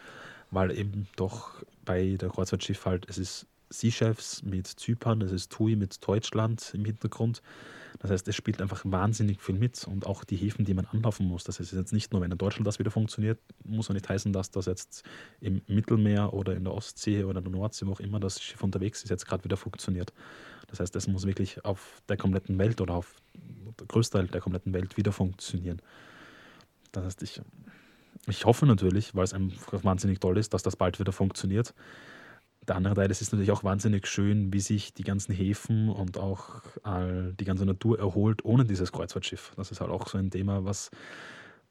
weil eben doch bei der Kreuzfahrtschiff halt, es ist Seachefs mit Zypern, das ist TUI mit Deutschland im Hintergrund. Das heißt, es spielt einfach wahnsinnig viel mit und auch die Häfen, die man anlaufen muss. Das heißt jetzt nicht nur, wenn in Deutschland das wieder funktioniert, muss ja nicht heißen, dass das jetzt im Mittelmeer oder in der Ostsee oder in der Nordsee, wo auch immer das Schiff unterwegs ist, jetzt gerade wieder funktioniert. Das heißt, es muss wirklich auf der kompletten Welt oder auf der Größteil der kompletten Welt wieder funktionieren. Das heißt, ich, ich hoffe natürlich, weil es einfach wahnsinnig toll ist, dass das bald wieder funktioniert der andere Teil, es ist natürlich auch wahnsinnig schön, wie sich die ganzen Häfen und auch äh, die ganze Natur erholt ohne dieses Kreuzfahrtschiff. Das ist halt auch so ein Thema, was,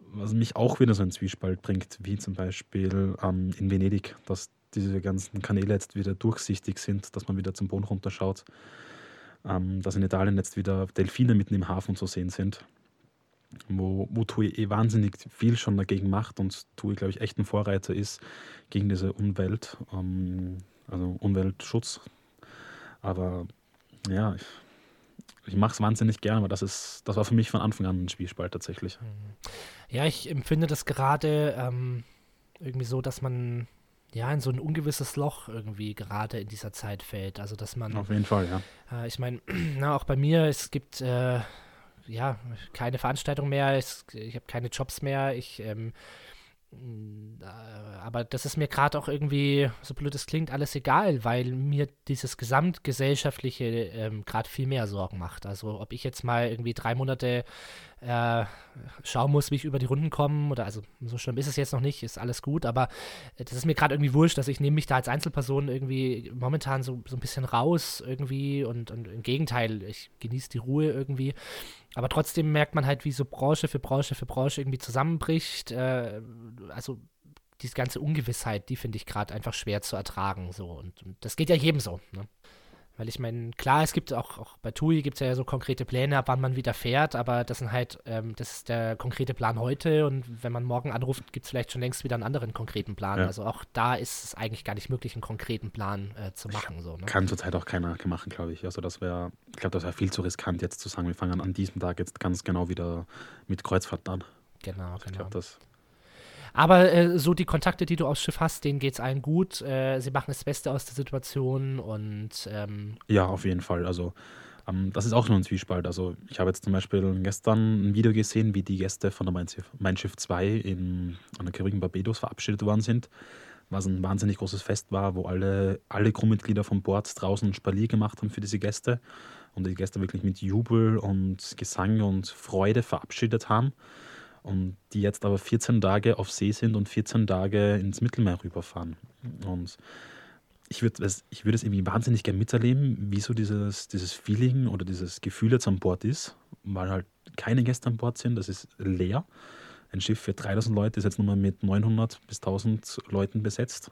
was mich auch wieder so in Zwiespalt bringt, wie zum Beispiel ähm, in Venedig, dass diese ganzen Kanäle jetzt wieder durchsichtig sind, dass man wieder zum Boden runterschaut. ähm, dass in Italien jetzt wieder Delfine mitten im Hafen zu sehen sind, wo, wo TUI eh wahnsinnig viel schon dagegen macht und TUI, glaube ich, echt ein Vorreiter ist gegen diese Umwelt, ähm, also Umweltschutz. Aber ja, ich, ich mache es wahnsinnig gerne, aber das ist, das war für mich von Anfang an ein Spielspalt tatsächlich. Ja, ich empfinde das gerade ähm, irgendwie so, dass man ja, in so ein ungewisses Loch irgendwie gerade in dieser Zeit fällt. Also, dass man. Auf jeden Fall, ja. Äh, ich meine, [CLEARS THROAT] auch bei mir, es gibt äh, ja keine Veranstaltung mehr, es, ich habe keine Jobs mehr, ich. Ähm, äh, aber das ist mir gerade auch irgendwie, so blöd es klingt, alles egal, weil mir dieses gesamtgesellschaftliche ähm, gerade viel mehr Sorgen macht. Also ob ich jetzt mal irgendwie drei Monate äh, schauen muss, wie ich über die Runden komme. Oder also so schlimm ist es jetzt noch nicht, ist alles gut, aber äh, das ist mir gerade irgendwie wurscht, dass ich nehme mich da als Einzelperson irgendwie momentan so, so ein bisschen raus irgendwie und, und im Gegenteil, ich genieße die Ruhe irgendwie. Aber trotzdem merkt man halt, wie so Branche für Branche für Branche irgendwie zusammenbricht. Äh, also diese ganze Ungewissheit, die finde ich gerade einfach schwer zu ertragen. So. Und, und, das geht ja jedem so. Ne? Weil ich meine, klar, es gibt auch, auch bei TUI gibt es ja so konkrete Pläne, ab wann man wieder fährt, aber das sind halt, ähm, das ist der konkrete Plan heute und wenn man morgen anruft, gibt es vielleicht schon längst wieder einen anderen konkreten Plan. Ja. Also auch da ist es eigentlich gar nicht möglich, einen konkreten Plan äh, zu machen. So, ne? Kann zurzeit auch keiner machen, glaube ich. Also das wäre, ich glaube, das wäre viel zu riskant, jetzt zu sagen, wir fangen an diesem Tag jetzt ganz genau wieder mit Kreuzfahrt an. Genau, also genau. Ich glaube, das aber äh, so die Kontakte, die du aufs Schiff hast, denen geht es allen gut. Äh, sie machen das Beste aus der Situation und ähm ja, auf jeden Fall. Also ähm, das ist auch nur ein Zwiespalt. Also ich habe jetzt zum Beispiel gestern ein Video gesehen, wie die Gäste von der Mein Schiff, mein Schiff 2 in, an der Karibik Barbados verabschiedet worden sind. Was ein wahnsinnig großes Fest war, wo alle, alle Crewmitglieder von Bord draußen ein Spalier gemacht haben für diese Gäste und die Gäste wirklich mit Jubel und Gesang und Freude verabschiedet haben und die jetzt aber 14 Tage auf See sind und 14 Tage ins Mittelmeer rüberfahren. Und ich würde es ich würd irgendwie wahnsinnig gerne miterleben, wie so dieses, dieses Feeling oder dieses Gefühl jetzt an Bord ist, weil halt keine Gäste an Bord sind, das ist leer. Ein Schiff für 3000 Leute ist jetzt nur mal mit 900 bis 1000 Leuten besetzt.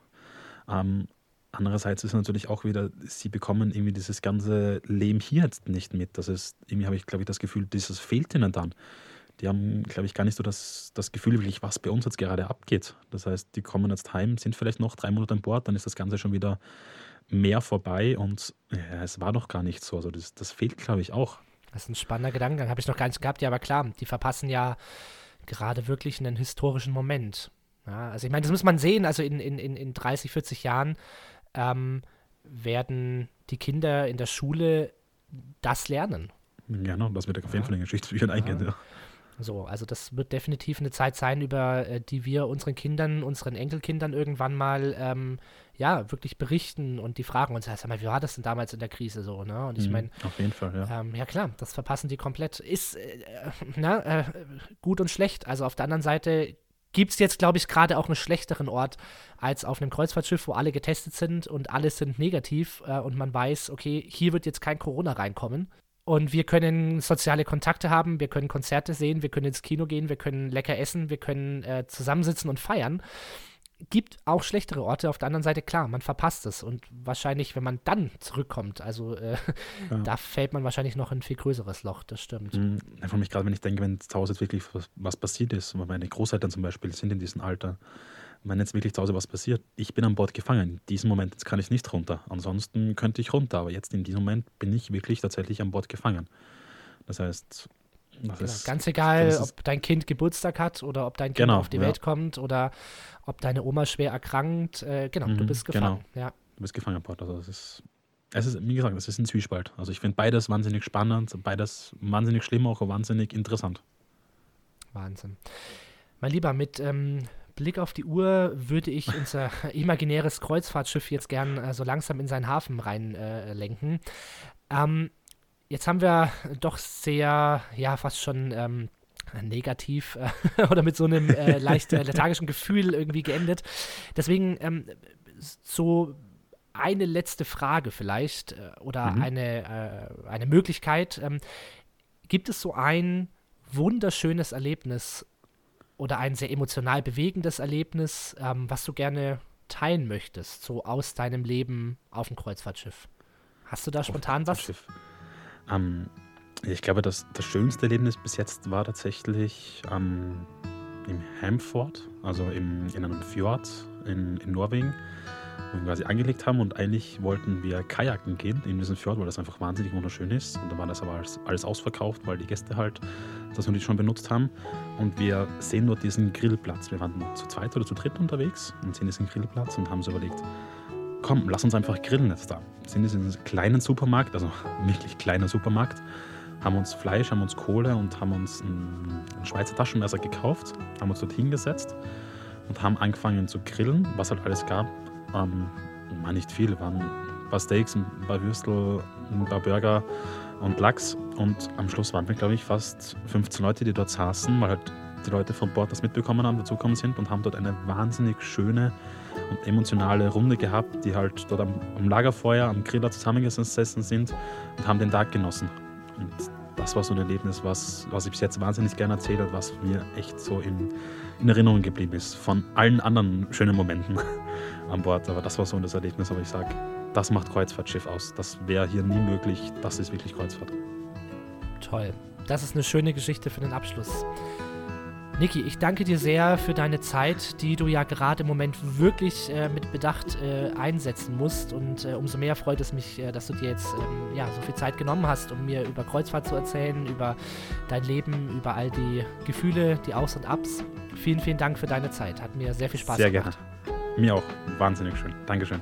Ähm, andererseits ist natürlich auch wieder, sie bekommen irgendwie dieses ganze Leben hier jetzt nicht mit. Das ist, irgendwie habe ich, glaube ich, das Gefühl, dieses fehlt ihnen dann die haben, glaube ich, gar nicht so das, das Gefühl, wirklich, was bei uns jetzt gerade abgeht. Das heißt, die kommen jetzt heim, sind vielleicht noch drei Monate an Bord, dann ist das Ganze schon wieder mehr vorbei und ja, es war doch gar nicht so. Also das, das fehlt, glaube ich, auch. Das ist ein spannender Gedankengang, habe ich noch gar nicht gehabt. Ja, aber klar, die verpassen ja gerade wirklich einen historischen Moment. Ja, also ich meine, das muss man sehen, also in, in, in 30, 40 Jahren ähm, werden die Kinder in der Schule das lernen. Genau, das wird auf jeden Fall in Geschichtsbüchern eingehen. Ja. So, also das wird definitiv eine Zeit sein, über äh, die wir unseren Kindern, unseren Enkelkindern irgendwann mal ähm, ja wirklich berichten und die fragen uns, sag mal, wie war das denn damals in der Krise so, ne? Und ich mhm, meine, auf jeden Fall, ja. Ähm, ja klar, das verpassen die komplett. Ist äh, na, äh, gut und schlecht. Also auf der anderen Seite gibt es jetzt, glaube ich, gerade auch einen schlechteren Ort als auf einem Kreuzfahrtschiff, wo alle getestet sind und alle sind negativ äh, und man weiß, okay, hier wird jetzt kein Corona reinkommen. Und wir können soziale Kontakte haben, wir können Konzerte sehen, wir können ins Kino gehen, wir können lecker essen, wir können äh, zusammensitzen und feiern. Gibt auch schlechtere Orte. Auf der anderen Seite, klar, man verpasst es. Und wahrscheinlich, wenn man dann zurückkommt, also äh, ja. da fällt man wahrscheinlich noch in ein viel größeres Loch, das stimmt. Mhm. Vor mich gerade, wenn ich denke, wenn zu Hause jetzt wirklich was, was passiert ist, meine Großeltern zum Beispiel sind in diesem Alter, wenn jetzt wirklich zu Hause was passiert, ich bin an Bord gefangen. In diesem Moment jetzt kann ich nicht runter. Ansonsten könnte ich runter, aber jetzt in diesem Moment bin ich wirklich tatsächlich an Bord gefangen. Das heißt, das genau. ist, ganz egal, ob dein Kind Geburtstag hat oder ob dein Kind genau, auf die ja. Welt kommt oder ob deine Oma schwer erkrankt. Äh, genau, mhm, du bist gefangen. Genau. Ja. Du bist gefangen an Bord. Also das ist, es ist, wie gesagt, es ist ein Zwiespalt. Also ich finde beides wahnsinnig spannend, beides wahnsinnig schlimm, auch wahnsinnig interessant. Wahnsinn. Mein Lieber, mit ähm, Blick auf die Uhr würde ich unser [LAUGHS] imaginäres Kreuzfahrtschiff jetzt gern äh, so langsam in seinen Hafen reinlenken. Äh, ähm, jetzt haben wir doch sehr, ja, fast schon ähm, negativ äh, [LAUGHS] oder mit so einem äh, [LAUGHS] leicht äh, lethargischen Gefühl irgendwie geendet. Deswegen ähm, so eine letzte Frage vielleicht äh, oder mhm. eine, eine Möglichkeit. Ähm, gibt es so ein wunderschönes Erlebnis oder ein sehr emotional bewegendes Erlebnis, ähm, was du gerne teilen möchtest, so aus deinem Leben auf dem Kreuzfahrtschiff? Hast du da spontan was? Ähm, ich glaube, das, das schönste Erlebnis bis jetzt war tatsächlich ähm, im Hamford, also im, in einem Fjord in, in Norwegen, quasi angelegt haben und eigentlich wollten wir Kajaken gehen in diesen Fjord, weil das einfach wahnsinnig wunderschön ist. Und dann war das aber alles, alles ausverkauft, weil die Gäste halt das noch schon benutzt haben. Und wir sehen dort diesen Grillplatz. Wir waren zu zweit oder zu dritt unterwegs und sehen diesen Grillplatz und haben so überlegt, komm, lass uns einfach grillen jetzt da. Wir sind in diesem kleinen Supermarkt, also [LAUGHS] wirklich kleiner Supermarkt, haben uns Fleisch, haben uns Kohle und haben uns ein Schweizer Taschenmesser gekauft, haben uns dort hingesetzt und haben angefangen zu grillen, was halt alles gab. Ähm, war nicht viel, waren ein paar Steaks, ein paar Würstel, ein paar Burger und Lachs. Und am Schluss waren wir, glaube ich, fast 15 Leute, die dort saßen, weil halt die Leute von Bord das mitbekommen haben, dazugekommen sind und haben dort eine wahnsinnig schöne und emotionale Runde gehabt, die halt dort am, am Lagerfeuer, am Griller zusammengesessen sind und haben den Tag genossen. Und das war so ein Erlebnis, was, was ich bis jetzt wahnsinnig gerne erzählt habe, was mir echt so in, in Erinnerung geblieben ist. Von allen anderen schönen Momenten [LAUGHS] an Bord. Aber das war so das Erlebnis, wo ich sage, das macht Kreuzfahrtschiff aus. Das wäre hier nie möglich. Das ist wirklich Kreuzfahrt. Toll. Das ist eine schöne Geschichte für den Abschluss. Niki, ich danke dir sehr für deine Zeit, die du ja gerade im Moment wirklich äh, mit Bedacht äh, einsetzen musst. Und äh, umso mehr freut es mich, äh, dass du dir jetzt ähm, ja, so viel Zeit genommen hast, um mir über Kreuzfahrt zu erzählen, über dein Leben, über all die Gefühle, die Aus- und Abs. Vielen, vielen Dank für deine Zeit. Hat mir sehr viel Spaß sehr gemacht. Sehr gerne. Mir auch. Wahnsinnig schön. Dankeschön.